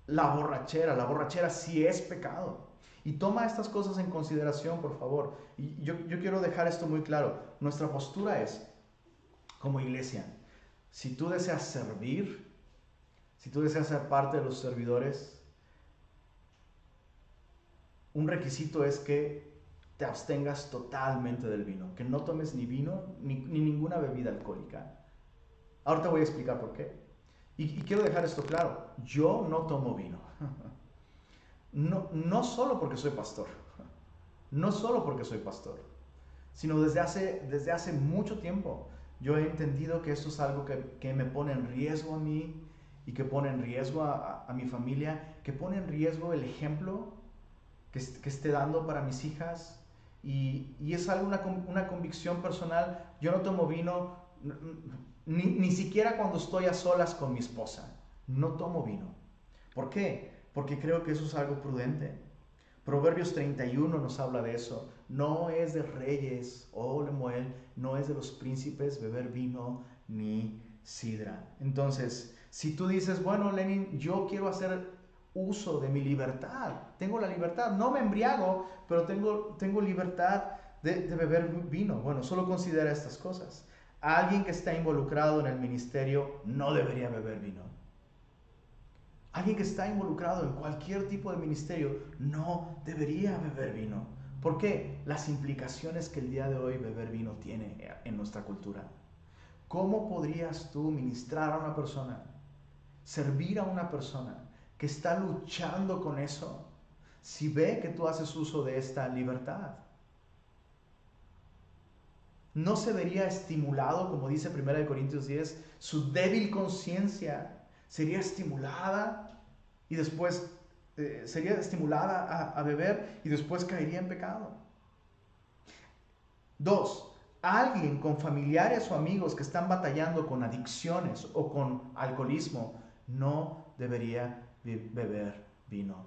la borrachera. La borrachera sí es pecado. Y toma estas cosas en consideración, por favor. Y yo, quiero dejar esto muy claro. Nuestra postura es, como iglesia, si tú deseas servir, si tú deseas ser parte de los servidores, un requisito es que te abstengas totalmente del vino, que no tomes ni vino ni, ninguna bebida alcohólica. Ahora te voy a explicar por qué. y quiero dejar esto claro, yo no tomo vino. <laughs> No, no solo porque soy pastor, no solo porque soy pastor, sino desde hace, desde hace mucho tiempo yo he entendido que esto es algo que, me pone en riesgo a mí y que pone en riesgo a, mi familia, que pone en riesgo el ejemplo que, esté dando para mis hijas. Y, es algo, una, una, convicción personal. Yo no tomo vino, ni, ni siquiera cuando estoy a solas con mi esposa. No tomo vino. ¿Por qué? porque creo que eso es algo prudente. Proverbios 31 nos habla de eso. No es de reyes, oh Lemuel, no es de los príncipes beber vino ni sidra. Entonces, si tú dices, bueno, Lenin, yo quiero hacer uso de mi libertad, tengo la libertad, no me embriago, pero tengo, tengo libertad de, de beber vino. Bueno, solo considera estas cosas. Alguien que está involucrado en el ministerio no debería beber vino. Alguien que está involucrado en cualquier tipo de ministerio no debería beber vino. ¿Por qué? Las implicaciones que el día de hoy beber vino tiene en nuestra cultura. ¿Cómo podrías tú ministrar a una persona, servir a una persona que está luchando con eso si ve que tú haces uso de esta libertad? ¿No se vería estimulado, como dice 1 Corintios 10, su débil conciencia sería estimulada y después eh, sería estimulada a, a beber y después caería en pecado. Dos, alguien con familiares o amigos que están batallando con adicciones o con alcoholismo no debería beber vino.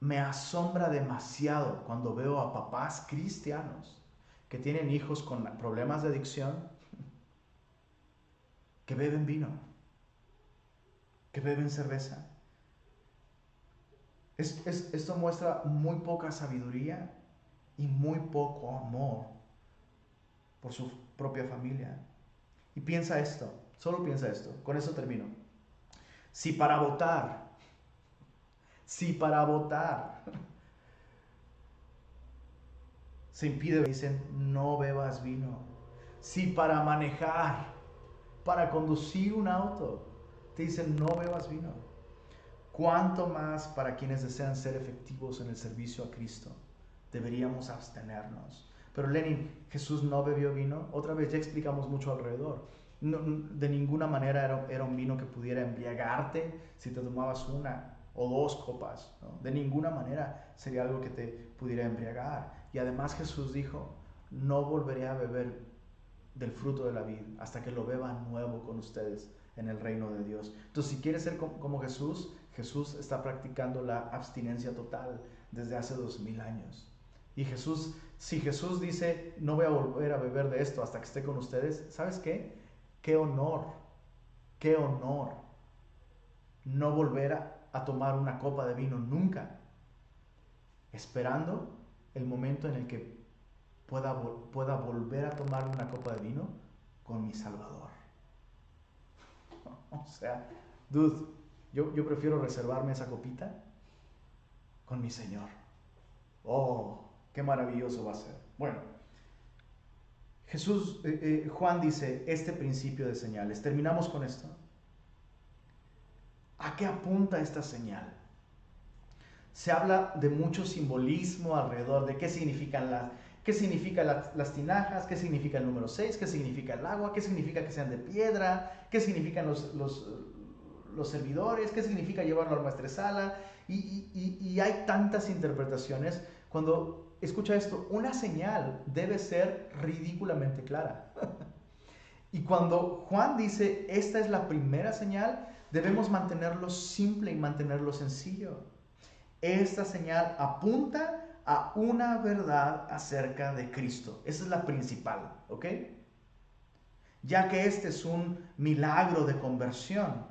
Me asombra demasiado cuando veo a papás cristianos que tienen hijos con problemas de adicción <laughs> que beben vino que beben cerveza. esto muestra muy poca sabiduría y muy poco amor por su propia familia. Y piensa esto, solo piensa esto, con eso termino. Si para votar Si para votar se impide, dicen, no bebas vino. Si para manejar, para conducir un auto, te dicen, no bebas vino. ¿Cuánto más para quienes desean ser efectivos en el servicio a Cristo? Deberíamos abstenernos. Pero Lenin, Jesús no bebió vino. Otra vez ya explicamos mucho alrededor. De ninguna manera era, un vino que pudiera embriagarte si te tomabas una o dos copas. De ninguna manera sería algo que te pudiera embriagar. Y además Jesús dijo, no volveré a beber del fruto de la vida hasta que lo beba nuevo con ustedes en el reino de Dios. Entonces, si quieres ser como Jesús, Jesús está practicando la abstinencia total desde hace dos mil años. Y Jesús, si Jesús dice, no voy a volver a beber de esto hasta que esté con ustedes, ¿sabes qué? Qué honor, qué honor no volver a, tomar una copa de vino nunca, esperando el momento en el que pueda, pueda volver a tomar una copa de vino con mi Salvador. <laughs> o sea, dude, yo, yo prefiero reservarme esa copita con mi Señor. Oh, qué maravilloso va a ser. Bueno, Jesús, eh, eh, Juan dice este principio de señales. Terminamos con esto. ¿A qué apunta esta señal? Se habla de mucho simbolismo alrededor de qué significan las, qué significa las, tinajas, qué significa el número 6, qué significa el agua, qué significa que sean de piedra, qué significan los, los, servidores, qué significa llevarlo al maestresala. Y, y, y hay tantas interpretaciones. Cuando escucha esto, una señal debe ser ridículamente clara. <laughs> y cuando Juan dice, esta es la primera señal, debemos mantenerlo simple y mantenerlo sencillo. Esta señal apunta a una verdad acerca de Cristo. Esa es la principal, ¿ok? Ya que este es un milagro de conversión,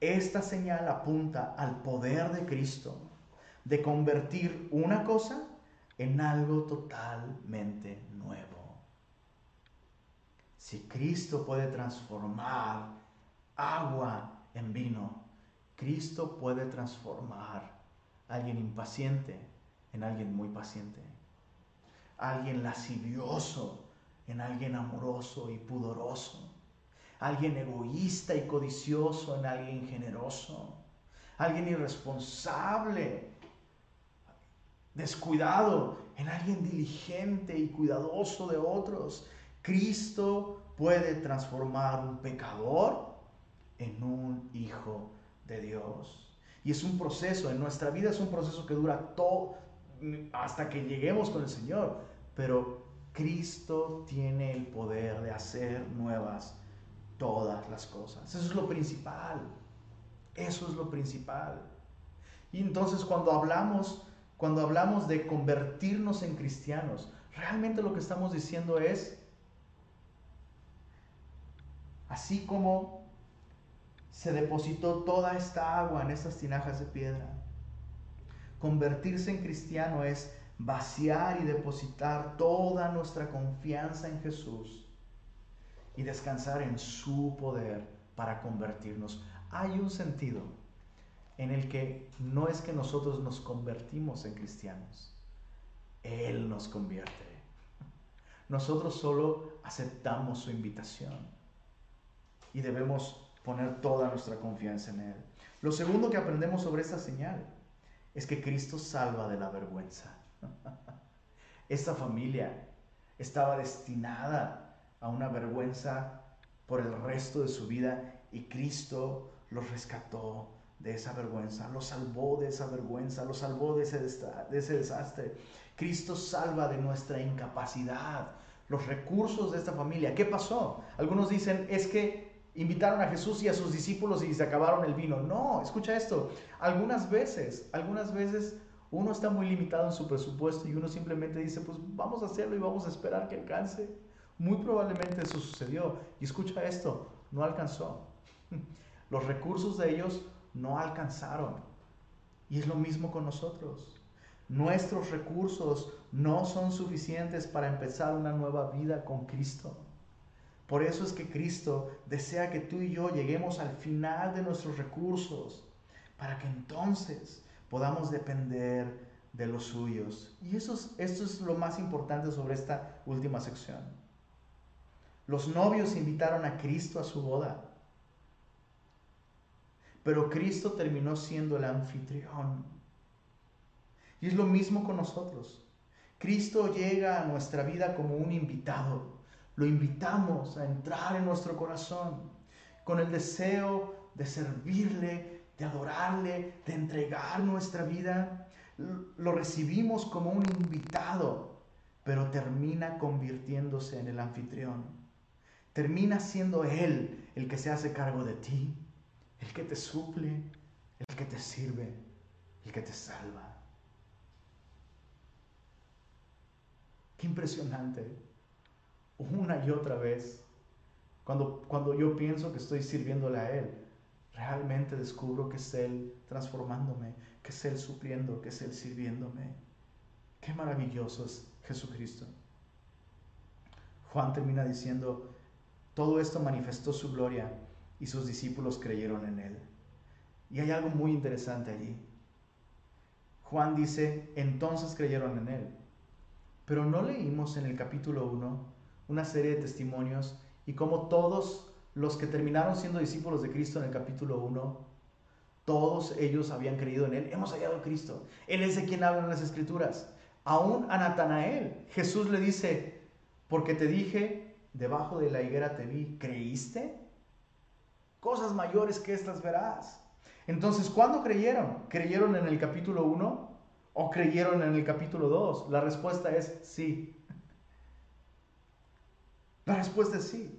esta señal apunta al poder de Cristo de convertir una cosa en algo totalmente nuevo. Si Cristo puede transformar agua en vino, Cristo puede transformar a alguien impaciente en alguien muy paciente, alguien lascivioso en alguien amoroso y pudoroso, alguien egoísta y codicioso en alguien generoso, alguien irresponsable, descuidado en alguien diligente y cuidadoso de otros. Cristo puede transformar un pecador en un hijo de Dios. Y es un proceso, en nuestra vida es un proceso que dura todo, hasta que lleguemos con el Señor. Pero Cristo tiene el poder de hacer nuevas todas las cosas. Eso es lo principal. Eso es lo principal. Y entonces cuando hablamos, cuando hablamos de convertirnos en cristianos, realmente lo que estamos diciendo es, así como se depositó toda esta agua en estas tinajas de piedra, Convertirse en cristiano es vaciar y depositar toda nuestra confianza en Jesús y descansar en su poder para convertirnos. Hay un sentido en el que no es que nosotros nos convertimos en cristianos, Él nos convierte. Nosotros solo aceptamos su invitación y debemos poner toda nuestra confianza en Él. Lo segundo que aprendemos sobre esta señal es que Cristo salva de la vergüenza. <laughs> Esta familia estaba destinada a una vergüenza por el resto de su vida y Cristo los rescató de esa vergüenza, los salvó de esa vergüenza, los salvó de ese desastre. Cristo salva de nuestra incapacidad, los recursos de esta familia. ¿Qué pasó? Algunos dicen, es que invitaron a Jesús y a sus discípulos y se acabaron el vino. No, escucha esto. Algunas veces, algunas veces uno está muy limitado en su presupuesto y uno simplemente dice, pues vamos a hacerlo y vamos a esperar que alcance. Muy probablemente eso sucedió. Y escucha esto, no alcanzó. <laughs> Los recursos de ellos no alcanzaron. Y es lo mismo con nosotros. Nuestros recursos no son suficientes para empezar una nueva vida con Cristo. Por eso es que Cristo desea que tú y yo lleguemos al final de nuestros recursos para que entonces podamos depender de los suyos. Y eso es, esto es lo más importante sobre esta última sección. Los novios invitaron a Cristo a su boda, pero Cristo terminó siendo el anfitrión. Y es lo mismo con nosotros. Cristo llega a nuestra vida como un invitado. Lo invitamos a entrar en nuestro corazón con el deseo de servirle, de adorarle, de entregar nuestra vida. Lo recibimos como un invitado, pero termina convirtiéndose en el anfitrión. Termina siendo Él el que se hace cargo de ti, el que te suple, el que te sirve, el que te salva. Qué impresionante. Una y otra vez. Cuando, cuando yo pienso que estoy sirviéndole a Él, realmente descubro que es Él transformándome, que es Él supliendo, que es Él sirviéndome. Qué maravilloso es Jesucristo. Juan termina diciendo, todo esto manifestó su gloria y sus discípulos creyeron en Él. Y hay algo muy interesante allí. Juan dice, entonces creyeron en Él. Pero no leímos en el capítulo 1 una serie de testimonios y cómo todos los que terminaron siendo discípulos de Cristo en el capítulo 1, todos ellos habían creído en Él. Hemos hallado a Cristo. Él es de quien hablan las escrituras. Aún a Natanael, Jesús le dice, porque te dije, debajo de la higuera te vi, ¿creíste? Cosas mayores que estas verás. Entonces, ¿cuándo creyeron? ¿Creyeron en el capítulo 1 o creyeron en el capítulo 2? La respuesta es sí. La respuesta es sí.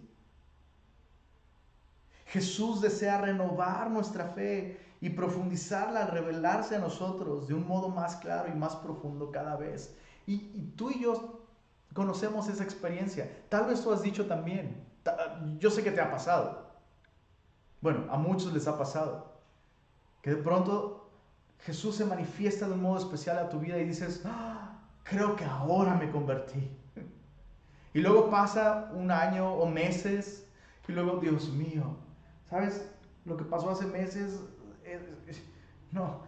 Jesús desea renovar nuestra fe y profundizarla revelarse a nosotros de un modo más claro y más profundo cada vez. Y, tú y yo conocemos esa experiencia. Tal vez tú has dicho también, yo sé que te ha pasado. Bueno, a muchos les ha pasado. Que de pronto Jesús se manifiesta de un modo especial a tu vida y dices, ah, creo que ahora me convertí. Y luego pasa un año o meses y luego, Dios mío, ¿Sabes? Lo que pasó hace meses, no,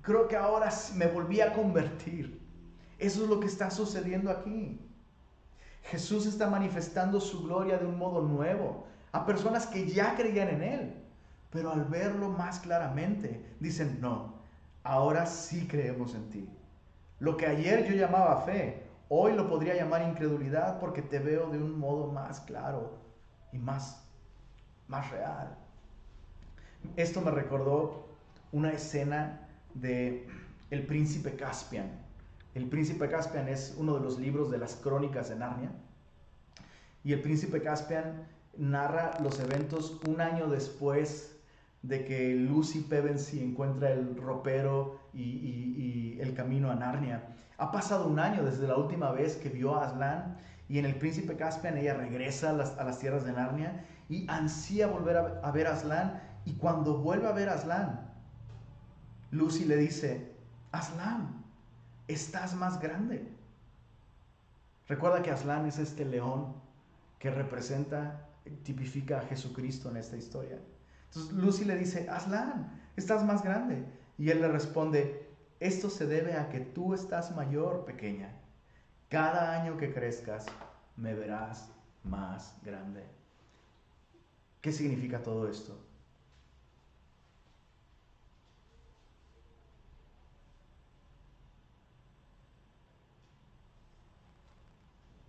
creo que ahora me volví a convertir. Eso es lo que está sucediendo aquí. Jesús está manifestando su gloria de un modo nuevo a personas que ya creían en Él, pero al verlo más claramente dicen, no, ahora sí creemos en ti. Lo que ayer yo llamaba fe, hoy lo podría llamar incredulidad porque te veo de un modo más claro y más más real. Esto me recordó una escena de El príncipe Caspian. El príncipe Caspian es uno de los libros de las crónicas de Narnia. Y el príncipe Caspian narra los eventos un año después de que Lucy Pevensey encuentra el ropero y, el camino a Narnia. Ha pasado un año desde la última vez que vio a Aslan y en el príncipe Caspian ella regresa a las, a tierras de Narnia y ansía volver a, ver a Aslan. Y cuando vuelve a ver a Aslan, Lucy le dice, Aslan, estás más grande. Recuerda que Aslan es este león que representa, tipifica a Jesucristo en esta historia. Entonces Lucy le dice, Aslan, estás más grande. Y él le responde, esto se debe a que tú estás mayor, pequeña. Cada año que crezcas, me verás más grande. ¿Qué significa todo esto?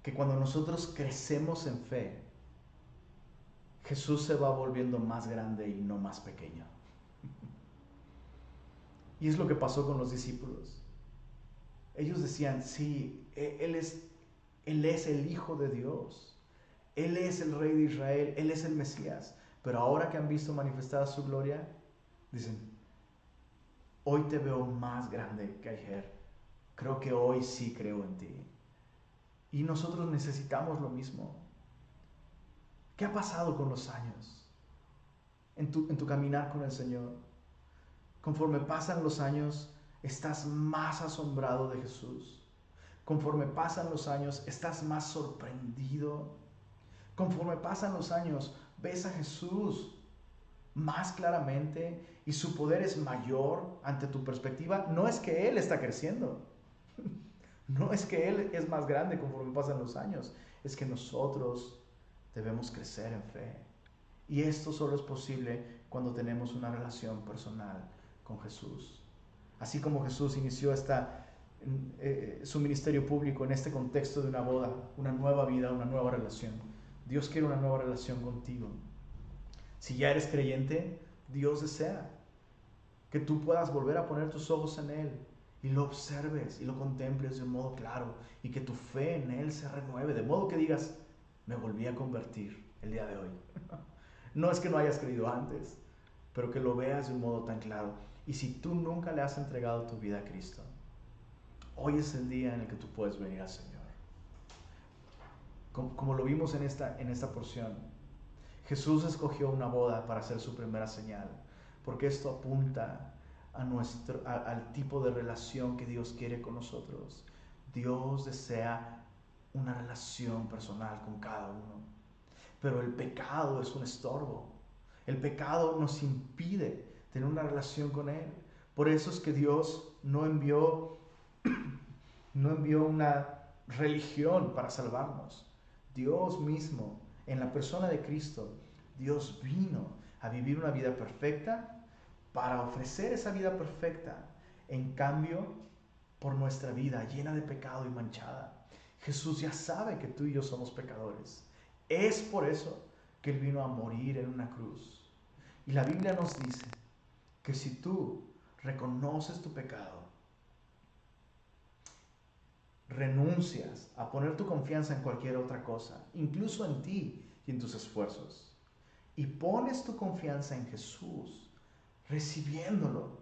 Que cuando nosotros crecemos en fe, Jesús se va volviendo más grande y no más pequeño. Y es lo que pasó con los discípulos. Ellos decían, sí, e-, Él es, él es el Hijo de Dios. Él es el rey de Israel, Él es el Mesías. Pero ahora que han visto manifestada su gloria, dicen, hoy te veo más grande que ayer. Creo que hoy sí creo en ti. Y nosotros necesitamos lo mismo. ¿Qué ha pasado con los años en tu, en tu caminar con el Señor? Conforme pasan los años, estás más asombrado de Jesús. Conforme pasan los años, estás más sorprendido Conforme pasan los años, ves a Jesús más claramente y su poder es mayor ante tu perspectiva, no es que Él está creciendo. <laughs> No es que Él es más grande conforme pasan los años, es que nosotros debemos crecer en fe. Y esto solo es posible cuando tenemos una relación personal con Jesús. Así como Jesús inició esta, eh, su ministerio público en este contexto de una boda, una nueva vida, una nueva relación. Dios quiere una nueva relación contigo. Si ya eres creyente, Dios desea que tú puedas volver a poner tus ojos en Él y lo observes y lo contemples de un modo claro y que tu fe en Él se renueve, de modo que digas, me volví a convertir el día de hoy. No es que no hayas creído antes, pero que lo veas de un modo tan claro. Y si tú nunca le has entregado tu vida a Cristo, hoy es el día en el que tú puedes venir al Señor. Como, lo vimos en esta, en esta porción, Jesús escogió una boda para ser su primera señal, porque esto apunta al tipo de relación que Dios quiere con nosotros. Dios desea una relación personal con cada uno. Pero el pecado es un estorbo. El pecado nos impide tener una relación con Él. Por eso es que Dios no envió, <clears throat> no envió una religión para salvarnos. Dios mismo, en la persona de Cristo, Dios vino a vivir una vida perfecta para ofrecer esa vida perfecta en cambio por nuestra vida llena de pecado y manchada. Jesús ya sabe que tú y yo somos pecadores. Es por eso que Él vino a morir en una cruz. Y la Biblia nos dice que si tú reconoces tu pecado, renuncias a poner tu confianza en cualquier otra cosa, incluso en ti y en tus esfuerzos, y pones tu confianza en Jesús, recibiéndolo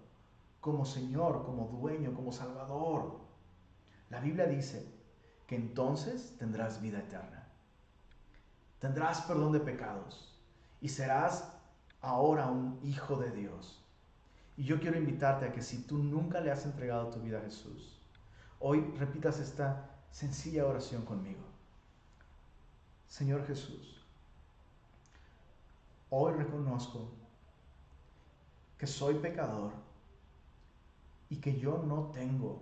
como Señor, como dueño, como Salvador, la Biblia dice que entonces tendrás vida eterna. Tendrás perdón de pecados y serás ahora un hijo de Dios. Y yo quiero invitarte a que si tú nunca le has entregado tu vida a Jesús, hoy repitas esta sencilla oración conmigo. Señor Jesús, hoy reconozco que soy pecador y que yo no tengo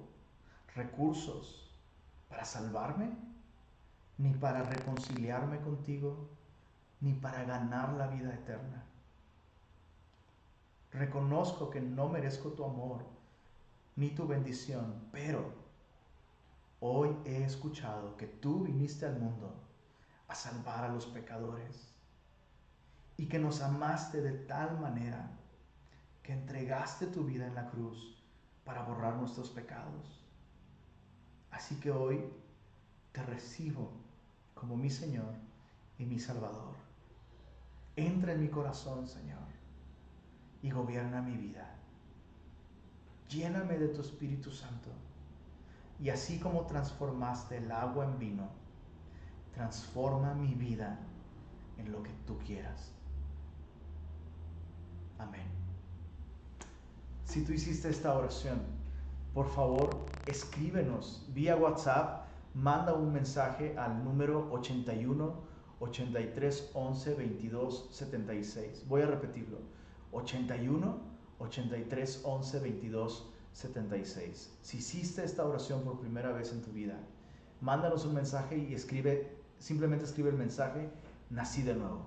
recursos para salvarme, ni para reconciliarme contigo, ni para ganar la vida eterna. Reconozco que no merezco tu amor ni tu bendición, pero hoy he escuchado que tú viniste al mundo a salvar a los pecadores y que nos amaste de tal manera que entregaste tu vida en la cruz para borrar nuestros pecados. Así que hoy te recibo como mi Señor y mi Salvador. Entra en mi corazón, Señor, y gobierna mi vida. Lléname de tu Espíritu Santo. Y así como transformaste el agua en vino, transforma mi vida en lo que tú quieras. Amén. Si tú hiciste esta oración, por favor, escríbenos vía WhatsApp, manda un mensaje al número 81 83 11 22 76. Voy a repetirlo. 81 83 11 22 76. Si hiciste esta oración por primera vez en tu vida, mándanos un mensaje y escribe, simplemente escribe el mensaje, nací de nuevo.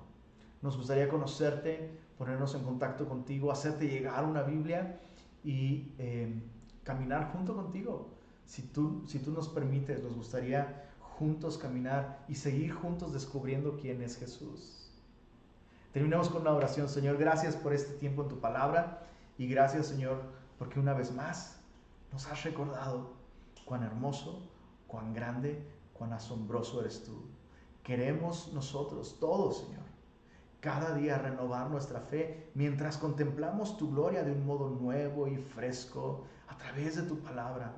Nos gustaría conocerte, ponernos en contacto contigo, hacerte llegar una Biblia y eh, caminar junto contigo. Si tú, si tú nos permites, nos gustaría juntos caminar y seguir juntos descubriendo quién es Jesús. Terminemos con una oración, Señor. Gracias por este tiempo en tu palabra y gracias, Señor, porque una vez más nos has recordado cuán hermoso, cuán grande, cuán asombroso eres tú. Queremos nosotros, todos, Señor, cada día renovar nuestra fe mientras contemplamos tu gloria de un modo nuevo y fresco través de tu palabra.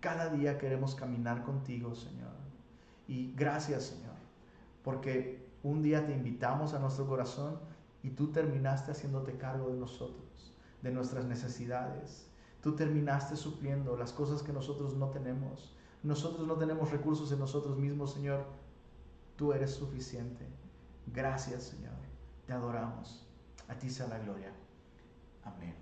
Cada día queremos caminar contigo, Señor. Y gracias, Señor, porque un día te invitamos a nuestro corazón y tú terminaste haciéndote cargo de nosotros, de nuestras necesidades. Tú terminaste supliendo las cosas que nosotros no tenemos. Nosotros no tenemos recursos en nosotros mismos, Señor. Tú eres suficiente. Gracias, Señor. Te adoramos. A ti sea la gloria. Amén.